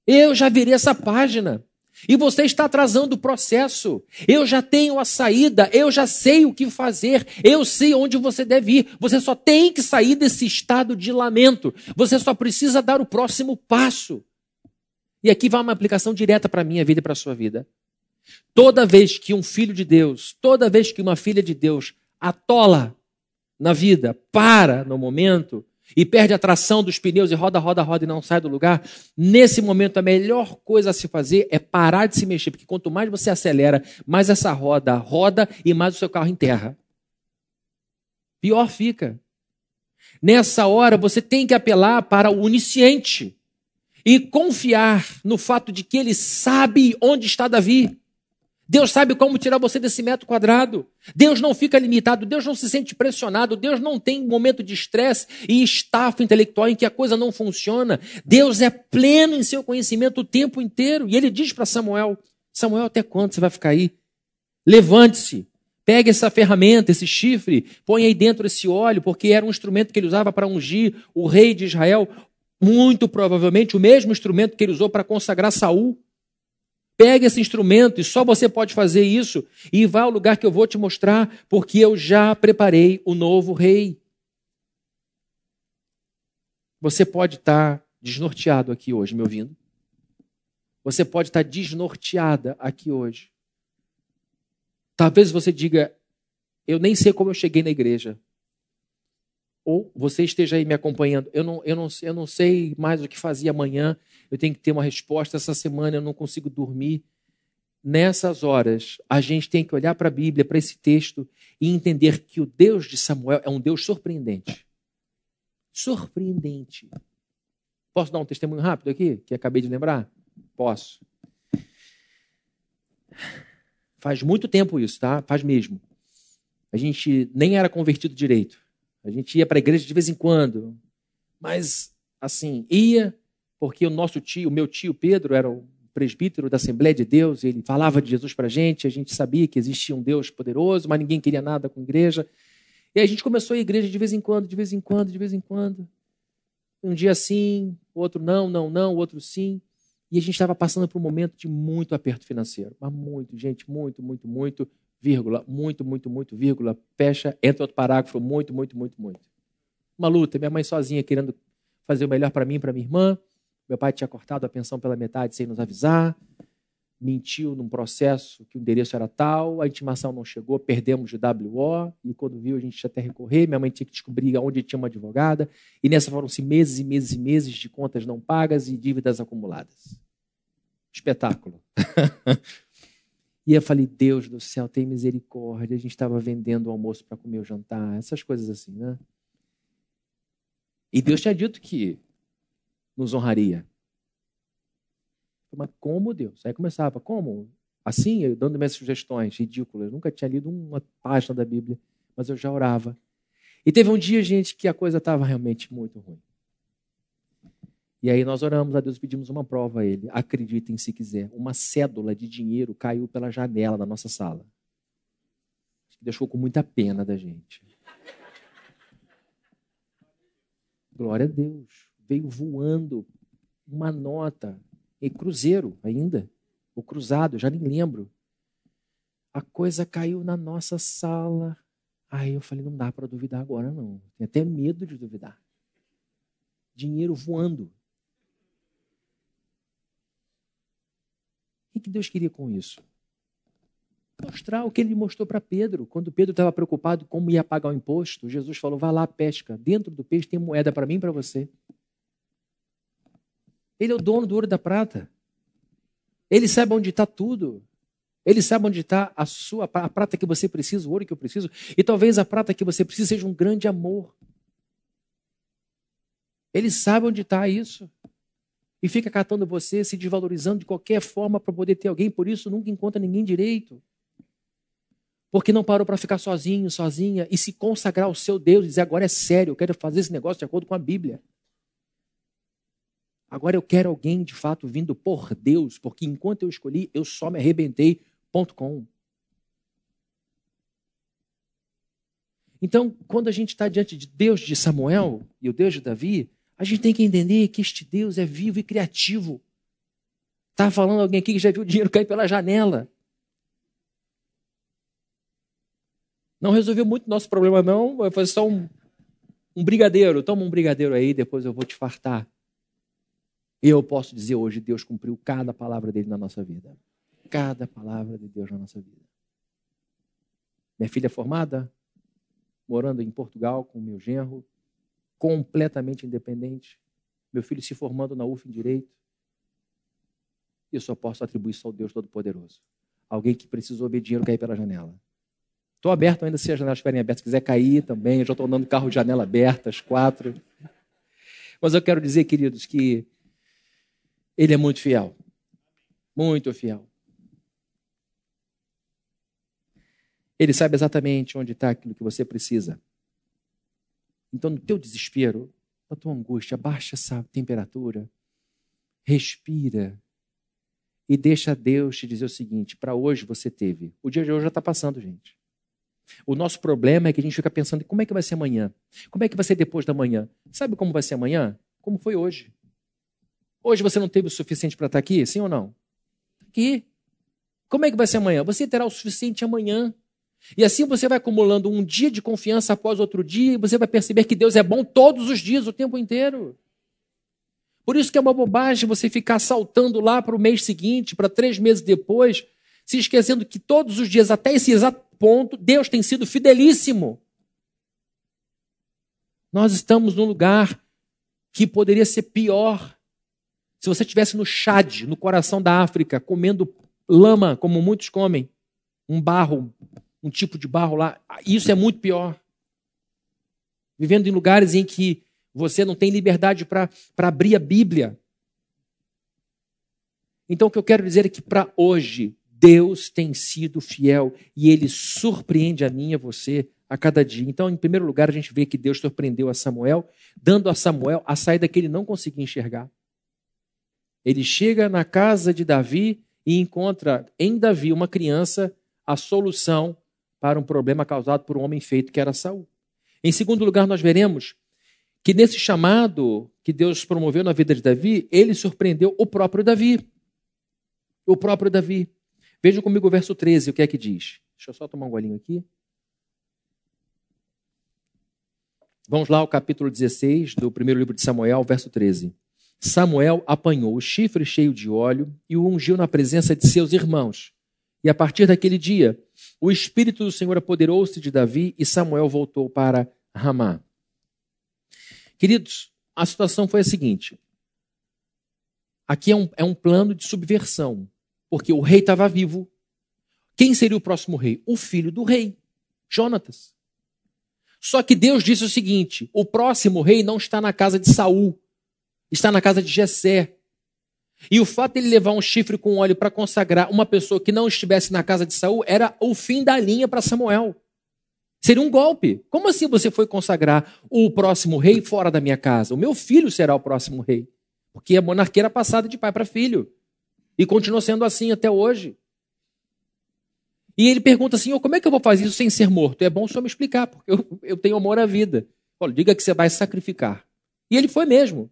Eu já virei essa página. E você está atrasando o processo. Eu já tenho a saída, eu já sei o que fazer, eu sei onde você deve ir. Você só tem que sair desse estado de lamento. Você só precisa dar o próximo passo. E aqui vai uma aplicação direta para a minha vida e para a sua vida. Toda vez que um filho de Deus, toda vez que uma filha de Deus atola na vida, para no momento e perde a tração dos pneus e roda, roda, roda e não sai do lugar, nesse momento a melhor coisa a se fazer é parar de se mexer, porque quanto mais você acelera, mais essa roda roda e mais o seu carro enterra. Pior fica. Nessa hora você tem que apelar para o onisciente e confiar no fato de que ele sabe onde está Davi. Deus sabe como tirar você desse metro quadrado. Deus não fica limitado, Deus não se sente pressionado, Deus não tem momento de estresse e estafa intelectual em que a coisa não funciona. Deus é pleno em seu conhecimento o tempo inteiro. E ele diz para Samuel: Samuel, até quando você vai ficar aí? Levante-se, pegue essa ferramenta, esse chifre, põe aí dentro esse óleo, porque era um instrumento que ele usava para ungir o rei de Israel muito provavelmente o mesmo instrumento que ele usou para consagrar Saul. Pegue esse instrumento e só você pode fazer isso e vá ao lugar que eu vou te mostrar, porque eu já preparei o novo rei. Você pode estar desnorteado aqui hoje, me ouvindo? Você pode estar desnorteada aqui hoje. Talvez você diga: Eu nem sei como eu cheguei na igreja ou você esteja aí me acompanhando, eu não, eu, não, eu não sei mais o que fazer amanhã, eu tenho que ter uma resposta essa semana, eu não consigo dormir. Nessas horas, a gente tem que olhar para a Bíblia, para esse texto, e entender que o Deus de Samuel é um Deus surpreendente. Surpreendente. Posso dar um testemunho rápido aqui, que acabei de lembrar? Posso. Faz muito tempo isso, tá? Faz mesmo. A gente nem era convertido direito. A gente ia para a igreja de vez em quando, mas assim, ia porque o nosso tio, o meu tio Pedro era o presbítero da Assembleia de Deus, ele falava de Jesus para a gente, a gente sabia que existia um Deus poderoso, mas ninguém queria nada com a igreja. E a gente começou a igreja de vez em quando, de vez em quando, de vez em quando. Um dia sim, outro não, não, não, outro sim. E a gente estava passando por um momento de muito aperto financeiro. Mas muito, gente, muito, muito, muito vírgula, muito, muito, muito, vírgula, fecha, entra outro parágrafo, muito, muito, muito, muito. Uma luta, minha mãe sozinha querendo fazer o melhor para mim e para minha irmã. Meu pai tinha cortado a pensão pela metade sem nos avisar. Mentiu num processo que o endereço era tal, a intimação não chegou, perdemos de WO, e quando viu a gente tinha até recorrer, minha mãe tinha que descobrir onde tinha uma advogada, e nessa foram-se meses e meses e meses de contas não pagas e dívidas acumuladas. Espetáculo. E eu falei, Deus do céu, tem misericórdia. A gente estava vendendo o almoço para comer o jantar, essas coisas assim, né? E Deus tinha dito que nos honraria. Mas como Deus? Aí começava, como? Assim, eu dando minhas sugestões ridículas. Nunca tinha lido uma página da Bíblia, mas eu já orava. E teve um dia, gente, que a coisa estava realmente muito ruim. E aí nós oramos a Deus, pedimos uma prova a Ele. Acreditem se quiser. Uma cédula de dinheiro caiu pela janela da nossa sala. Deixou com muita pena da gente. Glória a Deus. Veio voando uma nota, e cruzeiro ainda, ou cruzado, já nem lembro. A coisa caiu na nossa sala. Aí eu falei, não dá para duvidar agora não. Tenho até medo de duvidar. Dinheiro voando. O que Deus queria com isso? Mostrar o que ele mostrou para Pedro. Quando Pedro estava preocupado como ia pagar o imposto, Jesus falou: vai lá, pesca. Dentro do peixe tem moeda para mim e para você. Ele é o dono do ouro e da prata. Ele sabe onde está tudo. Ele sabe onde está a sua a prata que você precisa, o ouro que eu preciso. E talvez a prata que você precisa seja um grande amor. Ele sabe onde está isso. E fica catando você, se desvalorizando de qualquer forma para poder ter alguém, por isso nunca encontra ninguém direito. Porque não parou para ficar sozinho, sozinha e se consagrar ao seu Deus e dizer: agora é sério, eu quero fazer esse negócio de acordo com a Bíblia. Agora eu quero alguém de fato vindo por Deus, porque enquanto eu escolhi, eu só me arrebentei. Ponto com. Então, quando a gente está diante de Deus de Samuel e o Deus de Davi, a gente tem que entender que este Deus é vivo e criativo. Está falando alguém aqui que já viu o dinheiro cair pela janela. Não resolveu muito nosso problema, não. Foi só um, um brigadeiro. Toma um brigadeiro aí, depois eu vou te fartar. E eu posso dizer hoje, Deus cumpriu cada palavra dele na nossa vida. Cada palavra de Deus na nossa vida. Minha filha é formada, morando em Portugal com meu genro, completamente independente. Meu filho se formando na UF em Direito. Eu só posso atribuir isso ao Deus Todo-Poderoso. Alguém que precisou ver dinheiro cair pela janela. Estou aberto ainda se as janelas estiverem abertas. Se quiser cair também, eu já estou andando carro de janela aberta, as quatro. Mas eu quero dizer, queridos, que ele é muito fiel. Muito fiel. Ele sabe exatamente onde está aquilo que você precisa. Então, no teu desespero, na tua angústia, baixa essa temperatura, respira e deixa Deus te dizer o seguinte: para hoje você teve. O dia de hoje já está passando, gente. O nosso problema é que a gente fica pensando como é que vai ser amanhã, como é que vai ser depois da manhã. Sabe como vai ser amanhã? Como foi hoje. Hoje você não teve o suficiente para estar aqui, sim ou não? Aqui. Como é que vai ser amanhã? Você terá o suficiente amanhã. E assim você vai acumulando um dia de confiança após outro dia, e você vai perceber que Deus é bom todos os dias, o tempo inteiro. Por isso que é uma bobagem você ficar saltando lá para o mês seguinte, para três meses depois, se esquecendo que todos os dias, até esse exato ponto, Deus tem sido fidelíssimo. Nós estamos num lugar que poderia ser pior. Se você estivesse no Chad, no coração da África, comendo lama, como muitos comem, um barro, um tipo de barro lá, isso é muito pior. Vivendo em lugares em que você não tem liberdade para abrir a Bíblia. Então, o que eu quero dizer é que para hoje, Deus tem sido fiel e ele surpreende a mim e a você a cada dia. Então, em primeiro lugar, a gente vê que Deus surpreendeu a Samuel, dando a Samuel a saída que ele não conseguia enxergar. Ele chega na casa de Davi e encontra em Davi uma criança a solução para um problema causado por um homem feito que era Saul. Em segundo lugar, nós veremos que nesse chamado que Deus promoveu na vida de Davi, ele surpreendeu o próprio Davi. O próprio Davi. Veja comigo o verso 13, o que é que diz. Deixa eu só tomar um golinho aqui. Vamos lá ao capítulo 16 do primeiro livro de Samuel, verso 13. Samuel apanhou o chifre cheio de óleo e o ungiu na presença de seus irmãos. E a partir daquele dia, o Espírito do Senhor apoderou-se de Davi e Samuel voltou para Ramá. Queridos, a situação foi a seguinte: aqui é um, é um plano de subversão, porque o rei estava vivo. Quem seria o próximo rei? O filho do rei, Jonatas. Só que Deus disse o seguinte: o próximo rei não está na casa de Saul, está na casa de Jessé. E o fato de ele levar um chifre com óleo para consagrar uma pessoa que não estivesse na casa de Saul era o fim da linha para Samuel. Seria um golpe. Como assim você foi consagrar o próximo rei fora da minha casa? O meu filho será o próximo rei. Porque a monarquia era passada de pai para filho. E continua sendo assim até hoje. E ele pergunta assim: oh, como é que eu vou fazer isso sem ser morto? É bom o senhor me explicar, porque eu, eu tenho amor à vida. Diga que você vai sacrificar E ele foi mesmo.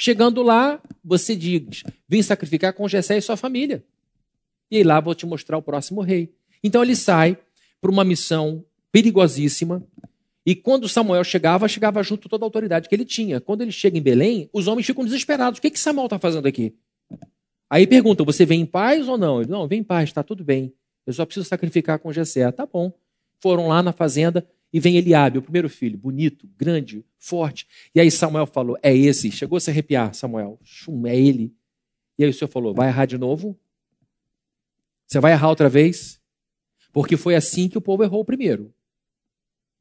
Chegando lá, você diz: vim sacrificar com Jessé e sua família. E aí lá vou te mostrar o próximo rei. Então ele sai para uma missão perigosíssima. E quando Samuel chegava, chegava junto toda a autoridade que ele tinha. Quando ele chega em Belém, os homens ficam desesperados. O que, que Samuel está fazendo aqui? Aí perguntam: você vem em paz ou não? Ele, não, vem em paz, está tudo bem. Eu só preciso sacrificar com Jessé. Tá bom. Foram lá na fazenda e vem Eliabe, o primeiro filho, bonito, grande, forte. E aí Samuel falou: É esse. Chegou a se arrepiar, Samuel. Chum, é ele. E aí o senhor falou: Vai errar de novo? Você vai errar outra vez? Porque foi assim que o povo errou primeiro,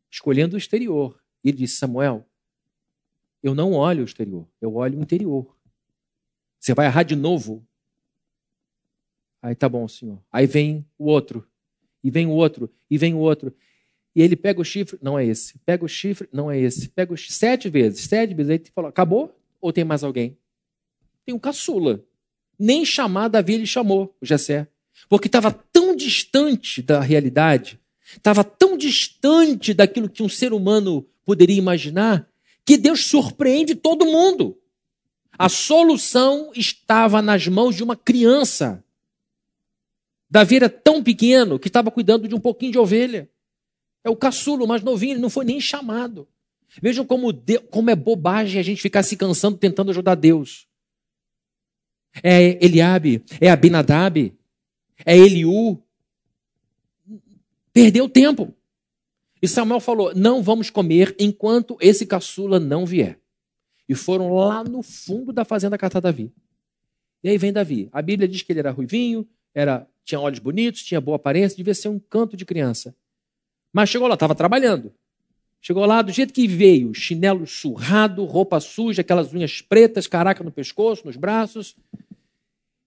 escolhendo o exterior. E ele disse: Samuel, eu não olho o exterior, eu olho o interior. Você vai errar de novo? Aí tá bom, senhor. Aí vem o outro, e vem o outro, e vem o outro. E ele pega o chifre, não é esse. Pega o chifre, não é esse. Pega o chifre, sete vezes, sete vezes. Ele falou: acabou? Ou tem mais alguém? Tem um caçula. Nem chamar Davi ele chamou, o Jessé. Porque estava tão distante da realidade, estava tão distante daquilo que um ser humano poderia imaginar, que Deus surpreende todo mundo. A solução estava nas mãos de uma criança. Davi era tão pequeno que estava cuidando de um pouquinho de ovelha. É o caçulo, mais novinho, ele não foi nem chamado. Vejam como, Deus, como é bobagem a gente ficar se cansando tentando ajudar Deus. É Eliabe, é Abinadab, é Eliú. Perdeu tempo. E Samuel falou: não vamos comer enquanto esse caçula não vier. E foram lá no fundo da fazenda catar Davi. E aí vem Davi. A Bíblia diz que ele era ruivinho, era, tinha olhos bonitos, tinha boa aparência, devia ser um canto de criança. Mas chegou lá, estava trabalhando. Chegou lá do jeito que veio, chinelo surrado, roupa suja, aquelas unhas pretas, caraca no pescoço, nos braços.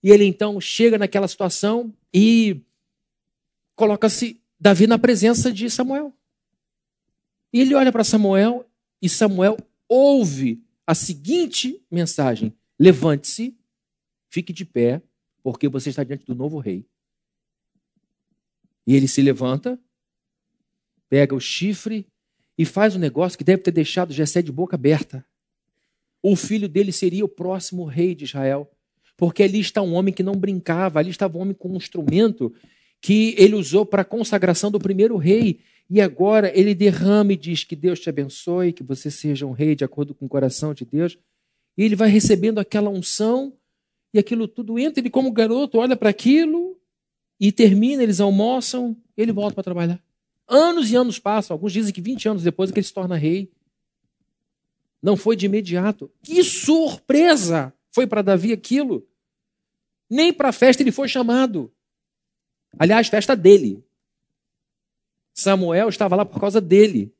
E ele então chega naquela situação e coloca-se Davi na presença de Samuel. E ele olha para Samuel e Samuel ouve a seguinte mensagem: Levante-se, fique de pé, porque você está diante do novo rei. E ele se levanta, pega o chifre e faz um negócio que deve ter deixado Jessé de boca aberta. O filho dele seria o próximo rei de Israel, porque ali está um homem que não brincava, ali estava um homem com um instrumento que ele usou para a consagração do primeiro rei. E agora ele derrama e diz que Deus te abençoe, que você seja um rei de acordo com o coração de Deus. E ele vai recebendo aquela unção e aquilo tudo entra, ele como garoto olha para aquilo e termina, eles almoçam, ele volta para trabalhar. Anos e anos passam, alguns dizem que 20 anos depois é que ele se torna rei. Não foi de imediato. Que surpresa foi para Davi aquilo. Nem para a festa ele foi chamado. Aliás, festa dele. Samuel estava lá por causa dele.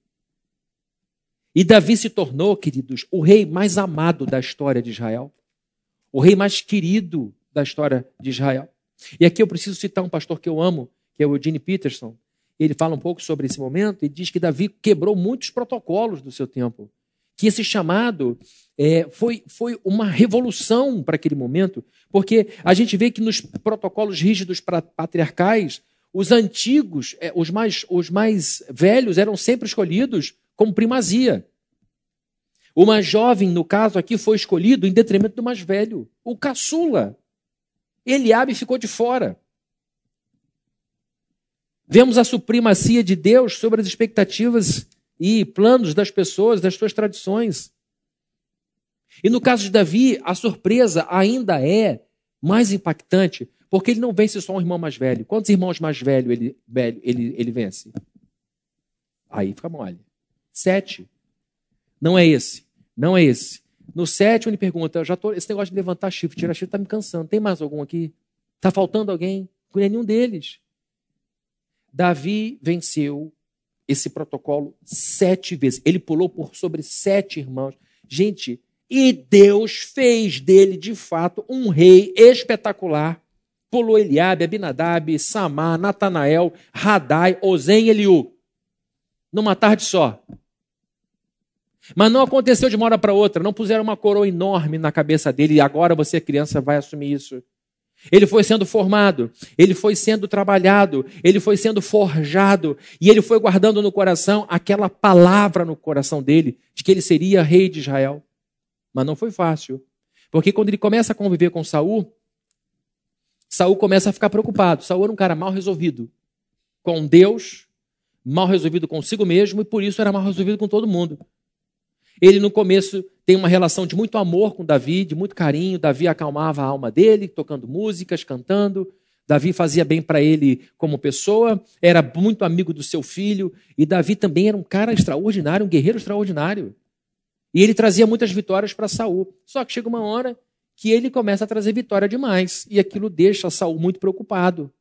E Davi se tornou, queridos, o rei mais amado da história de Israel o rei mais querido da história de Israel. E aqui eu preciso citar um pastor que eu amo, que é o Eugene Peterson. Ele fala um pouco sobre esse momento e diz que Davi quebrou muitos protocolos do seu tempo. Que esse chamado é, foi, foi uma revolução para aquele momento, porque a gente vê que nos protocolos rígidos patriarcais, os antigos, é, os, mais, os mais velhos, eram sempre escolhidos como primazia. O mais jovem, no caso aqui, foi escolhido em detrimento do mais velho, o caçula. Eliabe ficou de fora. Vemos a supremacia de Deus sobre as expectativas e planos das pessoas, das suas tradições. E no caso de Davi, a surpresa ainda é mais impactante, porque ele não vence só um irmão mais velho. Quantos irmãos mais velhos ele, ele, ele vence? Aí fica mole. Sete. Não é esse. Não é esse. No sétimo, ele pergunta: já tô, esse negócio de levantar chifre, tirar chifre, está me cansando. Tem mais algum aqui? Está faltando alguém? Não é nenhum deles. Davi venceu esse protocolo sete vezes. Ele pulou por sobre sete irmãos. Gente, e Deus fez dele, de fato, um rei espetacular. Pulou Eliabe, Abinadab, Samar, Natanael, Radai, Ozen e Eliú. Numa tarde só. Mas não aconteceu de uma hora para outra. Não puseram uma coroa enorme na cabeça dele e agora você, criança, vai assumir isso. Ele foi sendo formado, ele foi sendo trabalhado, ele foi sendo forjado e ele foi guardando no coração aquela palavra no coração dele de que ele seria rei de Israel. mas não foi fácil. Porque quando ele começa a conviver com Saul, Saul começa a ficar preocupado. Saul era um cara mal resolvido com Deus, mal resolvido consigo mesmo e por isso era mal resolvido com todo mundo. Ele no começo tem uma relação de muito amor com Davi, de muito carinho. Davi acalmava a alma dele, tocando músicas, cantando. Davi fazia bem para ele como pessoa, era muito amigo do seu filho, e Davi também era um cara extraordinário, um guerreiro extraordinário. E ele trazia muitas vitórias para Saul. Só que chega uma hora que ele começa a trazer vitória demais, e aquilo deixa Saul muito preocupado.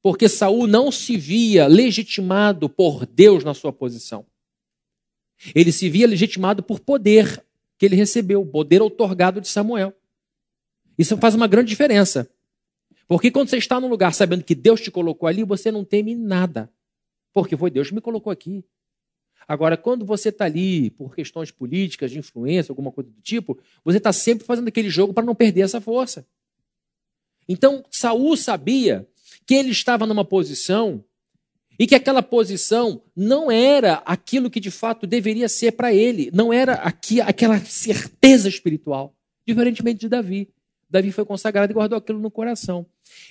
Porque Saul não se via legitimado por Deus na sua posição. Ele se via legitimado por poder que ele recebeu, poder otorgado de Samuel. Isso faz uma grande diferença. Porque quando você está num lugar sabendo que Deus te colocou ali, você não teme nada. Porque foi Deus que me colocou aqui. Agora, quando você está ali por questões políticas, de influência, alguma coisa do tipo, você está sempre fazendo aquele jogo para não perder essa força. Então, Saul sabia que ele estava numa posição e que aquela posição não era aquilo que de fato deveria ser para ele, não era aqui, aquela certeza espiritual, diferentemente de Davi. Davi foi consagrado e guardou aquilo no coração.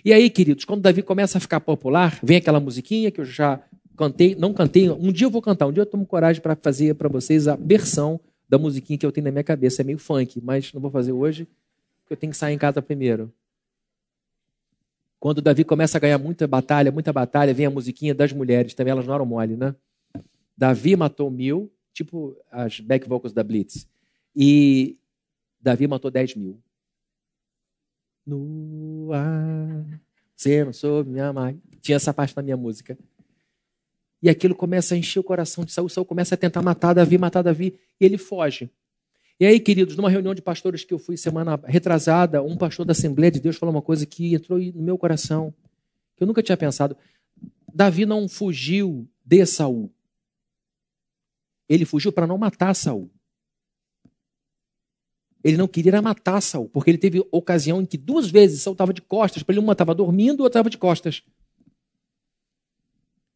E aí, queridos, quando Davi começa a ficar popular, vem aquela musiquinha que eu já cantei, não cantei, um dia eu vou cantar, um dia eu tomo coragem para fazer para vocês a versão da musiquinha que eu tenho na minha cabeça. É meio funk, mas não vou fazer hoje, porque eu tenho que sair em casa primeiro. Quando Davi começa a ganhar muita batalha, muita batalha, vem a musiquinha das mulheres, também elas não eram mole, né? Davi matou mil, tipo as back vocals da Blitz, e Davi matou dez mil no ar. Você não soube me amar. Tinha essa parte na minha música. E aquilo começa a encher o coração de Saul. Saul começa a tentar matar Davi, matar Davi, e ele foge. E aí, queridos, numa reunião de pastores que eu fui semana retrasada, um pastor da Assembleia de Deus falou uma coisa que entrou no meu coração, que eu nunca tinha pensado. Davi não fugiu de Saul. Ele fugiu para não matar Saul. Ele não queria matar Saul, porque ele teve ocasião em que duas vezes Saul estava de costas para ele, uma estava dormindo, outra estava de costas.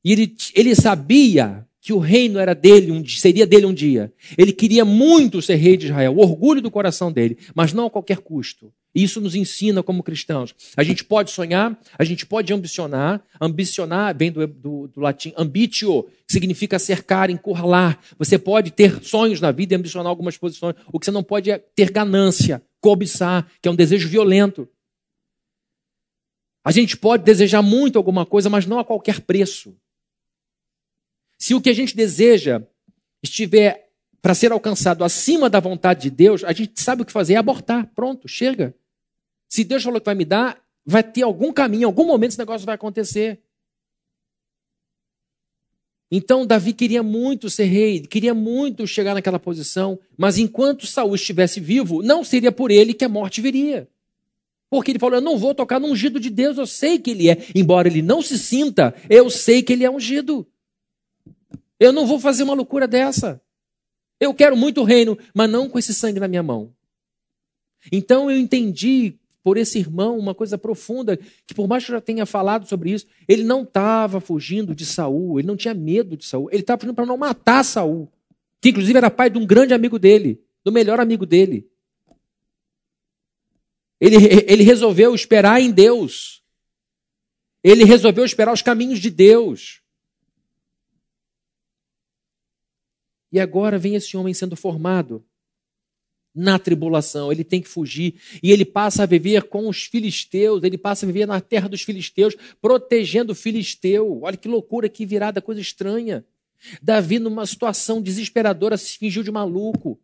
E ele, ele sabia que o reino era dele, seria dele um dia. Ele queria muito ser rei de Israel, o orgulho do coração dele, mas não a qualquer custo. E isso nos ensina como cristãos. A gente pode sonhar, a gente pode ambicionar. Ambicionar vem do, do, do latim ambitio, que significa cercar, encurralar. Você pode ter sonhos na vida e ambicionar algumas posições. O que você não pode é ter ganância, cobiçar, que é um desejo violento. A gente pode desejar muito alguma coisa, mas não a qualquer preço. Se o que a gente deseja estiver para ser alcançado acima da vontade de Deus, a gente sabe o que fazer, é abortar. Pronto, chega. Se Deus falou que vai me dar, vai ter algum caminho, em algum momento esse negócio vai acontecer. Então Davi queria muito ser rei, queria muito chegar naquela posição, mas enquanto Saul estivesse vivo, não seria por ele que a morte viria. Porque ele falou: Eu não vou tocar no ungido de Deus, eu sei que ele é. Embora ele não se sinta, eu sei que ele é ungido. Eu não vou fazer uma loucura dessa. Eu quero muito reino, mas não com esse sangue na minha mão. Então eu entendi por esse irmão uma coisa profunda, que por mais que eu já tenha falado sobre isso, ele não estava fugindo de Saul, ele não tinha medo de Saul, ele estava fugindo para não matar Saul, que inclusive era pai de um grande amigo dele, do melhor amigo dele. Ele, ele resolveu esperar em Deus. Ele resolveu esperar os caminhos de Deus. E agora vem esse homem sendo formado na tribulação, ele tem que fugir e ele passa a viver com os filisteus, ele passa a viver na terra dos filisteus, protegendo o filisteu. Olha que loucura, que virada, coisa estranha. Davi, numa situação desesperadora, se fingiu de maluco.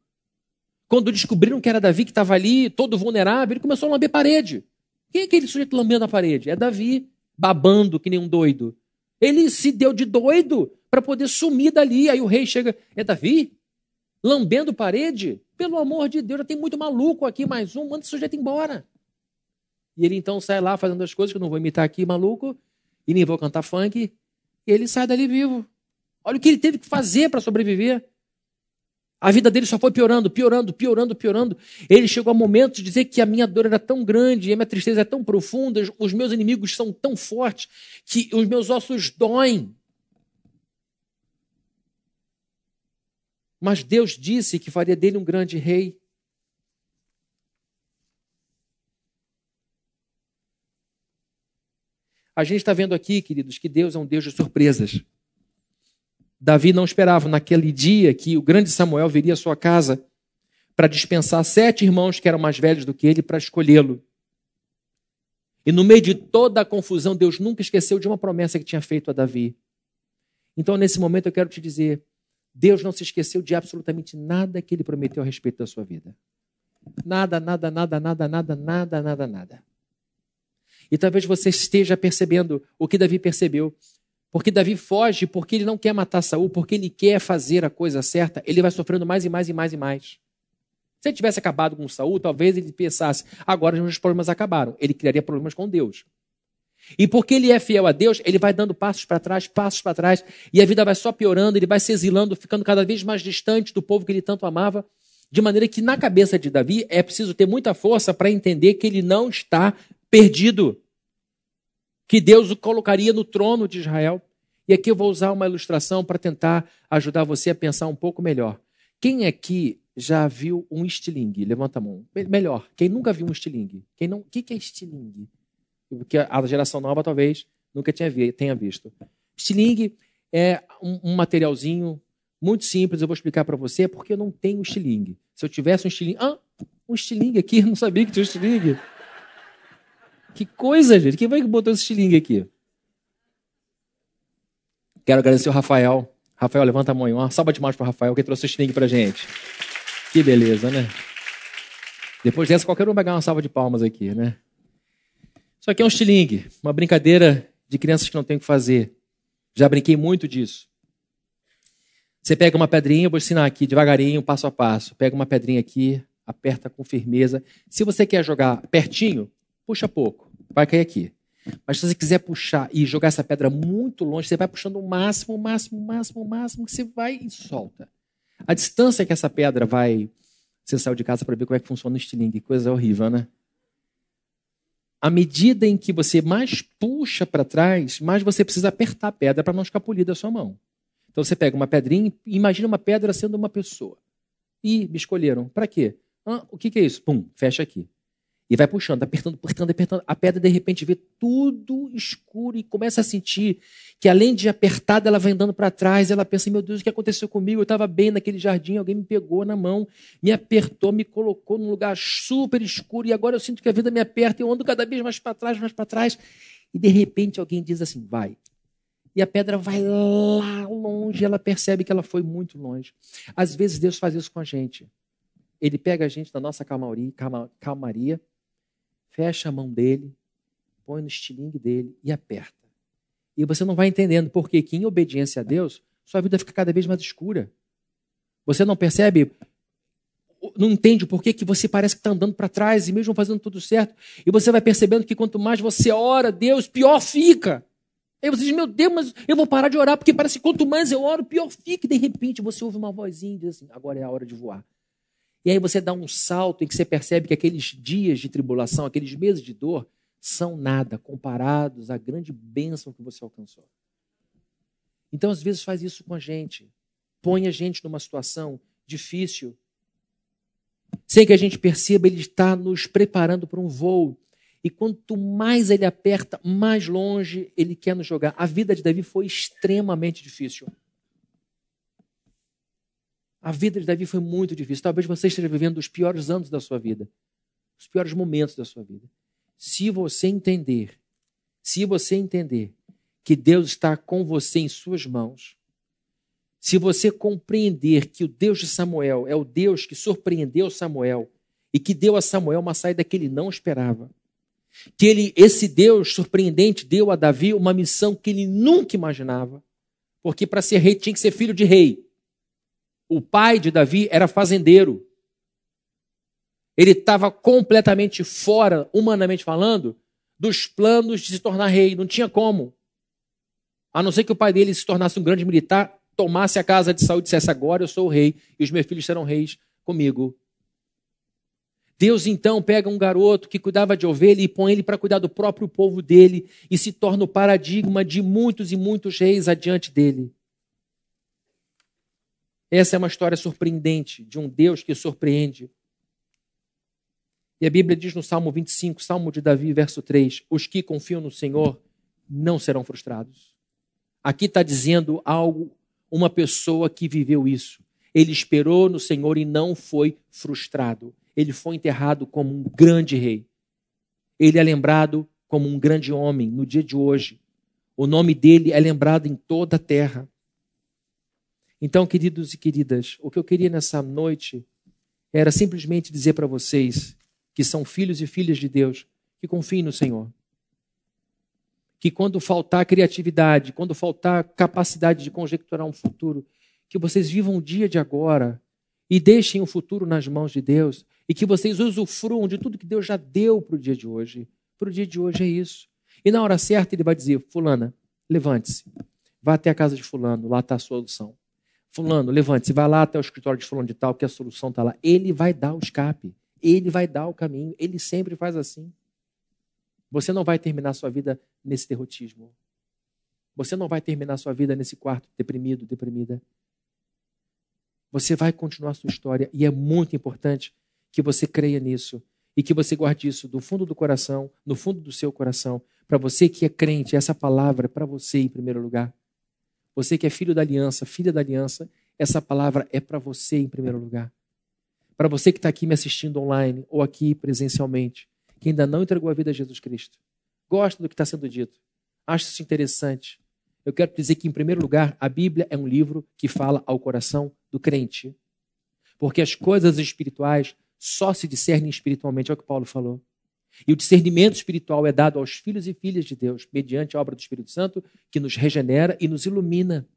Quando descobriram que era Davi que estava ali, todo vulnerável, ele começou a lamber parede. Quem é aquele sujeito lambendo a parede? É Davi, babando que nem um doido. Ele se deu de doido para poder sumir dali. Aí o rei chega, é Davi? Lambendo parede? Pelo amor de Deus, já tem muito maluco aqui, mais um, manda esse sujeito embora. E ele então sai lá fazendo as coisas que eu não vou imitar aqui, maluco, e nem vou cantar funk, e ele sai dali vivo. Olha o que ele teve que fazer para sobreviver. A vida dele só foi piorando, piorando, piorando, piorando. Ele chegou a momento de dizer que a minha dor era tão grande, a minha tristeza é tão profunda, os meus inimigos são tão fortes que os meus ossos doem. Mas Deus disse que faria dele um grande rei. A gente está vendo aqui, queridos, que Deus é um Deus de surpresas. Davi não esperava naquele dia que o grande Samuel viria à sua casa para dispensar sete irmãos que eram mais velhos do que ele para escolhê-lo. E no meio de toda a confusão, Deus nunca esqueceu de uma promessa que tinha feito a Davi. Então, nesse momento, eu quero te dizer: Deus não se esqueceu de absolutamente nada que ele prometeu a respeito da sua vida. Nada, nada, nada, nada, nada, nada, nada, nada. E talvez você esteja percebendo o que Davi percebeu. Porque Davi foge porque ele não quer matar Saul, porque ele quer fazer a coisa certa, ele vai sofrendo mais e mais e mais e mais. Se ele tivesse acabado com Saul, talvez ele pensasse, agora os meus problemas acabaram. Ele criaria problemas com Deus. E porque ele é fiel a Deus, ele vai dando passos para trás, passos para trás, e a vida vai só piorando, ele vai se exilando, ficando cada vez mais distante do povo que ele tanto amava, de maneira que na cabeça de Davi é preciso ter muita força para entender que ele não está perdido. Que Deus o colocaria no trono de Israel. E aqui eu vou usar uma ilustração para tentar ajudar você a pensar um pouco melhor. Quem aqui já viu um estilingue? Levanta a mão. Melhor, quem nunca viu um estilingue? Quem não, o que é estilingue? Porque a geração nova talvez nunca tenha visto. Estilingue é um, materialzinho muito simples, eu vou explicar para você porque eu não tenho estilingue. Se eu tivesse um estilingue, ah, um estilingue aqui, não sabia que tinha um estilingue. Que coisa, gente. Quem foi que botou esse estilingue aqui? Quero agradecer o Rafael. Rafael, levanta a mão. Uma salva de mãos para o Rafael que trouxe o estilingue para gente. Que beleza, né? Depois dessa, qualquer um vai ganhar uma salva de palmas aqui, né? Isso aqui é um estilingue, uma brincadeira de crianças que não tem o que fazer. Já brinquei muito disso. Você pega uma pedrinha, eu vou ensinar aqui devagarinho, passo a passo. Pega uma pedrinha aqui, aperta com firmeza. Se você quer jogar pertinho, puxa pouco vai cair aqui. Mas se você quiser puxar e jogar essa pedra muito longe, você vai puxando o máximo, o máximo, o máximo, o máximo, que você vai e solta. A distância que essa pedra vai. Você saiu de casa para ver como é que funciona o estilingue, coisa horrível, né? À medida em que você mais puxa para trás, mais você precisa apertar a pedra para não escapulir da sua mão. Então você pega uma pedrinha e imagina uma pedra sendo uma pessoa. E me escolheram. Para quê? Ah, o que, que é isso? Pum, fecha aqui. E vai puxando, apertando, apertando, apertando. A pedra, de repente, vê tudo escuro e começa a sentir que, além de apertada, ela vai andando para trás. Ela pensa: meu Deus, o que aconteceu comigo? Eu estava bem naquele jardim, alguém me pegou na mão, me apertou, me colocou num lugar super escuro e agora eu sinto que a vida me aperta e eu ando cada vez mais para trás, mais para trás. E, de repente, alguém diz assim: vai. E a pedra vai lá longe, ela percebe que ela foi muito longe. Às vezes, Deus faz isso com a gente. Ele pega a gente na nossa calmaria, calmaria fecha a mão dele, põe no estilingue dele e aperta. E você não vai entendendo porque que, em obediência a Deus, sua vida fica cada vez mais escura. Você não percebe, não entende por que, que você parece que está andando para trás e mesmo fazendo tudo certo. E você vai percebendo que quanto mais você ora, Deus, pior fica. Aí você diz, meu Deus, mas eu vou parar de orar, porque parece que quanto mais eu oro, pior fica. E de repente você ouve uma vozinha e diz assim, agora é a hora de voar. E aí você dá um salto em que você percebe que aqueles dias de tribulação, aqueles meses de dor, são nada comparados à grande bênção que você alcançou. Então, às vezes, faz isso com a gente. Põe a gente numa situação difícil. Sem que a gente perceba, ele está nos preparando para um voo. E quanto mais ele aperta, mais longe ele quer nos jogar. A vida de Davi foi extremamente difícil. A vida de Davi foi muito difícil. Talvez você esteja vivendo os piores anos da sua vida, os piores momentos da sua vida. Se você entender, se você entender que Deus está com você em suas mãos, se você compreender que o Deus de Samuel é o Deus que surpreendeu Samuel e que deu a Samuel uma saída que ele não esperava, que ele, esse Deus surpreendente deu a Davi uma missão que ele nunca imaginava, porque para ser rei tinha que ser filho de rei. O pai de Davi era fazendeiro. Ele estava completamente fora, humanamente falando, dos planos de se tornar rei. Não tinha como. A não ser que o pai dele se tornasse um grande militar, tomasse a casa de Saul e dissesse: Agora eu sou o rei e os meus filhos serão reis comigo. Deus então pega um garoto que cuidava de ovelha e põe ele para cuidar do próprio povo dele e se torna o paradigma de muitos e muitos reis adiante dele. Essa é uma história surpreendente de um Deus que surpreende. E a Bíblia diz no Salmo 25, Salmo de Davi, verso 3: Os que confiam no Senhor não serão frustrados. Aqui está dizendo algo, uma pessoa que viveu isso. Ele esperou no Senhor e não foi frustrado. Ele foi enterrado como um grande rei. Ele é lembrado como um grande homem no dia de hoje. O nome dele é lembrado em toda a terra. Então, queridos e queridas, o que eu queria nessa noite era simplesmente dizer para vocês que são filhos e filhas de Deus, que confiem no Senhor. Que quando faltar criatividade, quando faltar capacidade de conjecturar um futuro, que vocês vivam o dia de agora e deixem o futuro nas mãos de Deus e que vocês usufruam de tudo que Deus já deu para o dia de hoje. Para o dia de hoje é isso. E na hora certa ele vai dizer: Fulana, levante-se, vá até a casa de Fulano, lá está a solução. Fulano, levante-se, vai lá até o escritório de Fulano de Tal, que a solução está lá. Ele vai dar o escape. Ele vai dar o caminho. Ele sempre faz assim. Você não vai terminar sua vida nesse derrotismo. Você não vai terminar sua vida nesse quarto deprimido, deprimida. Você vai continuar sua história e é muito importante que você creia nisso e que você guarde isso do fundo do coração, no fundo do seu coração. Para você que é crente, essa palavra é para você em primeiro lugar. Você que é filho da aliança, filha da aliança, essa palavra é para você em primeiro lugar. Para você que está aqui me assistindo online ou aqui presencialmente, que ainda não entregou a vida a Jesus Cristo, gosta do que está sendo dito, acha isso interessante. Eu quero dizer que, em primeiro lugar, a Bíblia é um livro que fala ao coração do crente. Porque as coisas espirituais só se discernem espiritualmente, é o que Paulo falou. E o discernimento espiritual é dado aos filhos e filhas de Deus, mediante a obra do Espírito Santo, que nos regenera e nos ilumina.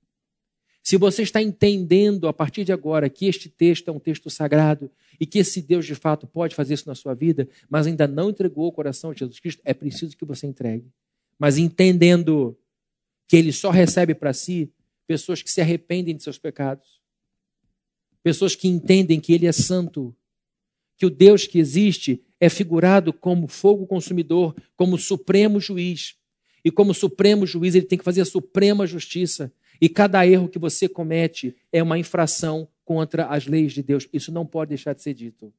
Se você está entendendo a partir de agora que este texto é um texto sagrado e que esse Deus de fato pode fazer isso na sua vida, mas ainda não entregou o coração de Jesus Cristo, é preciso que você entregue. Mas entendendo que ele só recebe para si pessoas que se arrependem de seus pecados, pessoas que entendem que ele é santo, que o Deus que existe é figurado como fogo consumidor, como supremo juiz. E como supremo juiz, ele tem que fazer a suprema justiça. E cada erro que você comete é uma infração contra as leis de Deus. Isso não pode deixar de ser dito.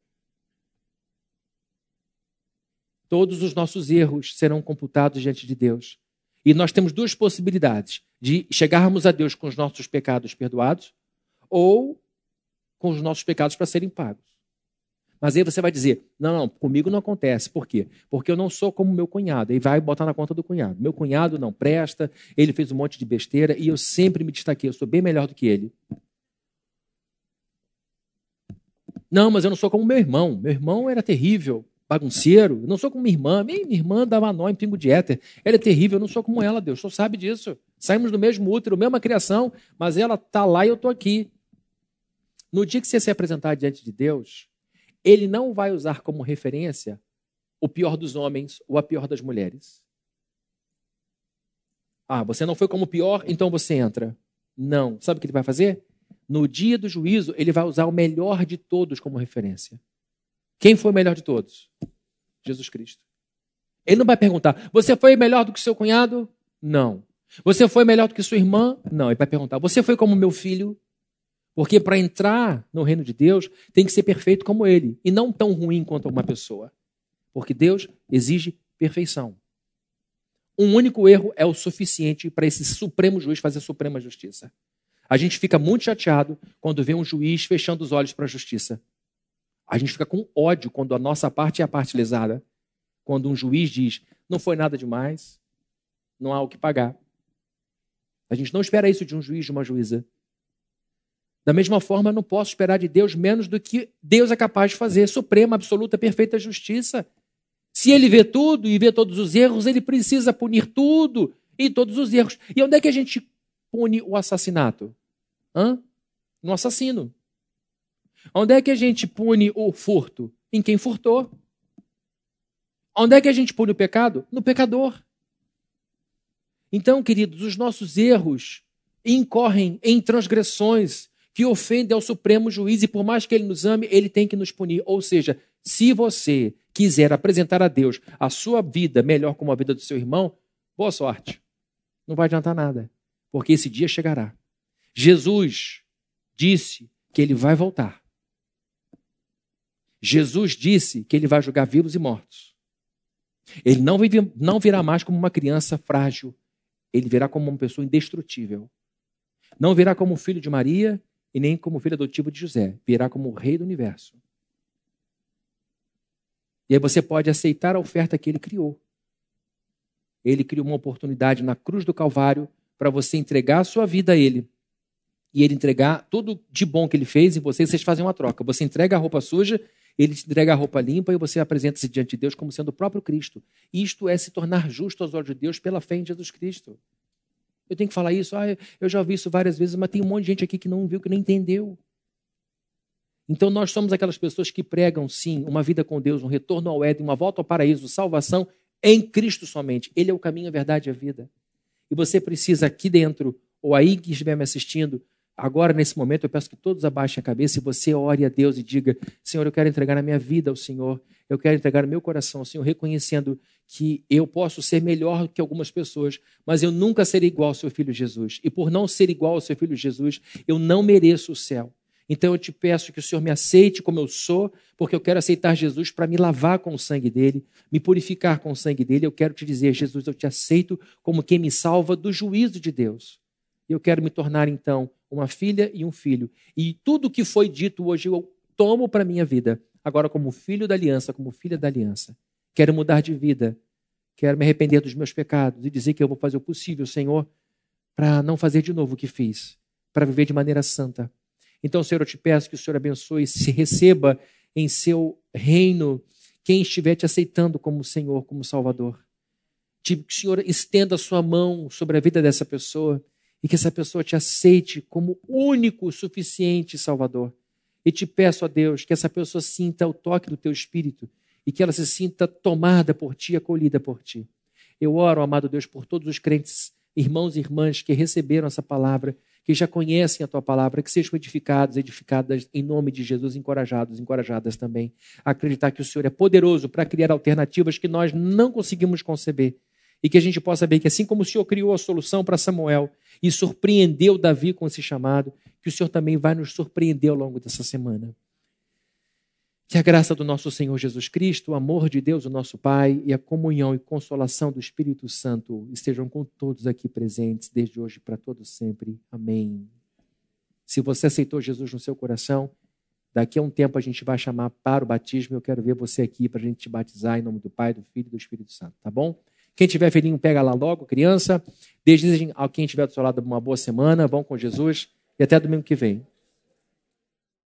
Todos os nossos erros serão computados diante de Deus. E nós temos duas possibilidades: de chegarmos a Deus com os nossos pecados perdoados ou com os nossos pecados para serem pagos. Mas aí você vai dizer: não, não, comigo não acontece. Por quê? Porque eu não sou como meu cunhado. E vai botar na conta do cunhado. Meu cunhado não presta, ele fez um monte de besteira e eu sempre me destaquei, eu sou bem melhor do que ele. Não, mas eu não sou como meu irmão. Meu irmão era terrível, bagunceiro. Eu não sou como minha irmã. Minha irmã dava nó em pingo de éter. Ela é terrível, eu não sou como ela, Deus. Senhor sabe disso. Saímos do mesmo útero, mesma criação, mas ela está lá e eu estou aqui. No dia que você se apresentar diante de Deus, ele não vai usar como referência o pior dos homens ou a pior das mulheres. Ah, você não foi como o pior, então você entra. Não. Sabe o que ele vai fazer? No dia do juízo, ele vai usar o melhor de todos como referência. Quem foi o melhor de todos? Jesus Cristo. Ele não vai perguntar: você foi melhor do que seu cunhado? Não. Você foi melhor do que sua irmã? Não. Ele vai perguntar: você foi como meu filho? Porque para entrar no reino de Deus, tem que ser perfeito como ele, e não tão ruim quanto uma pessoa. Porque Deus exige perfeição. Um único erro é o suficiente para esse supremo juiz fazer a suprema justiça. A gente fica muito chateado quando vê um juiz fechando os olhos para a justiça. A gente fica com ódio quando a nossa parte é a parte lesada. Quando um juiz diz, não foi nada demais, não há o que pagar. A gente não espera isso de um juiz, de uma juíza. Da mesma forma, eu não posso esperar de Deus menos do que Deus é capaz de fazer, suprema, absoluta, perfeita justiça. Se ele vê tudo e vê todos os erros, ele precisa punir tudo e todos os erros. E onde é que a gente pune o assassinato? Hã? No assassino. Onde é que a gente pune o furto? Em quem furtou. Onde é que a gente pune o pecado? No pecador. Então, queridos, os nossos erros incorrem em transgressões que ofende ao Supremo Juiz e por mais que ele nos ame, ele tem que nos punir. Ou seja, se você quiser apresentar a Deus a sua vida melhor como a vida do seu irmão, boa sorte. Não vai adiantar nada, porque esse dia chegará. Jesus disse que ele vai voltar. Jesus disse que ele vai julgar vivos e mortos. Ele não, vive, não virá mais como uma criança frágil, ele virá como uma pessoa indestrutível. Não virá como filho de Maria e nem como filho adotivo de José, virá como rei do universo. E aí você pode aceitar a oferta que ele criou. Ele criou uma oportunidade na cruz do Calvário para você entregar a sua vida a ele. E ele entregar tudo de bom que ele fez em você, vocês fazem uma troca. Você entrega a roupa suja, ele te entrega a roupa limpa e você apresenta-se diante de Deus como sendo o próprio Cristo. Isto é se tornar justo aos olhos de Deus pela fé em Jesus Cristo. Eu tenho que falar isso, ah, eu já ouvi isso várias vezes, mas tem um monte de gente aqui que não viu, que não entendeu. Então nós somos aquelas pessoas que pregam, sim, uma vida com Deus, um retorno ao Éden, uma volta ao paraíso, salvação em Cristo somente. Ele é o caminho, a verdade e a vida. E você precisa aqui dentro, ou aí que estiver me assistindo, agora nesse momento eu peço que todos abaixem a cabeça e você ore a Deus e diga: Senhor, eu quero entregar a minha vida ao Senhor, eu quero entregar o meu coração ao Senhor, reconhecendo que eu posso ser melhor que algumas pessoas, mas eu nunca serei igual ao seu filho Jesus. E por não ser igual ao seu filho Jesus, eu não mereço o céu. Então eu te peço que o Senhor me aceite como eu sou, porque eu quero aceitar Jesus para me lavar com o sangue dele, me purificar com o sangue dele. Eu quero te dizer, Jesus, eu te aceito como quem me salva do juízo de Deus. Eu quero me tornar então uma filha e um filho. E tudo que foi dito hoje eu tomo para minha vida, agora como filho da aliança, como filha da aliança. Quero mudar de vida. Quero me arrepender dos meus pecados e dizer que eu vou fazer o possível, Senhor, para não fazer de novo o que fiz, para viver de maneira santa então, Senhor, eu te peço que o Senhor abençoe, se receba em seu reino quem estiver te aceitando como Senhor, como Salvador. Que o Senhor estenda a sua mão sobre a vida dessa pessoa e que essa pessoa te aceite como único, suficiente Salvador. E te peço a Deus que essa pessoa sinta o toque do teu espírito e que ela se sinta tomada por ti, acolhida por ti. Eu oro, amado Deus, por todos os crentes, irmãos e irmãs que receberam essa palavra que já conhecem a tua palavra, que sejam edificados, edificadas em nome de Jesus, encorajados, encorajadas também acreditar que o Senhor é poderoso para criar alternativas que nós não conseguimos conceber. E que a gente possa ver que, assim como o Senhor criou a solução para Samuel e surpreendeu Davi com esse chamado, que o Senhor também vai nos surpreender ao longo dessa semana. Que a graça do nosso Senhor Jesus Cristo, o amor de Deus, o nosso Pai, e a comunhão e consolação do Espírito Santo estejam com todos aqui presentes, desde hoje para todos sempre. Amém. Se você aceitou Jesus no seu coração, daqui a um tempo a gente vai chamar para o batismo. Eu quero ver você aqui para a gente te batizar em nome do Pai, do Filho e do Espírito Santo, tá bom? Quem tiver filhinho, pega lá logo, criança. Desejem a quem estiver do seu lado uma boa semana. Vão com Jesus e até domingo que vem.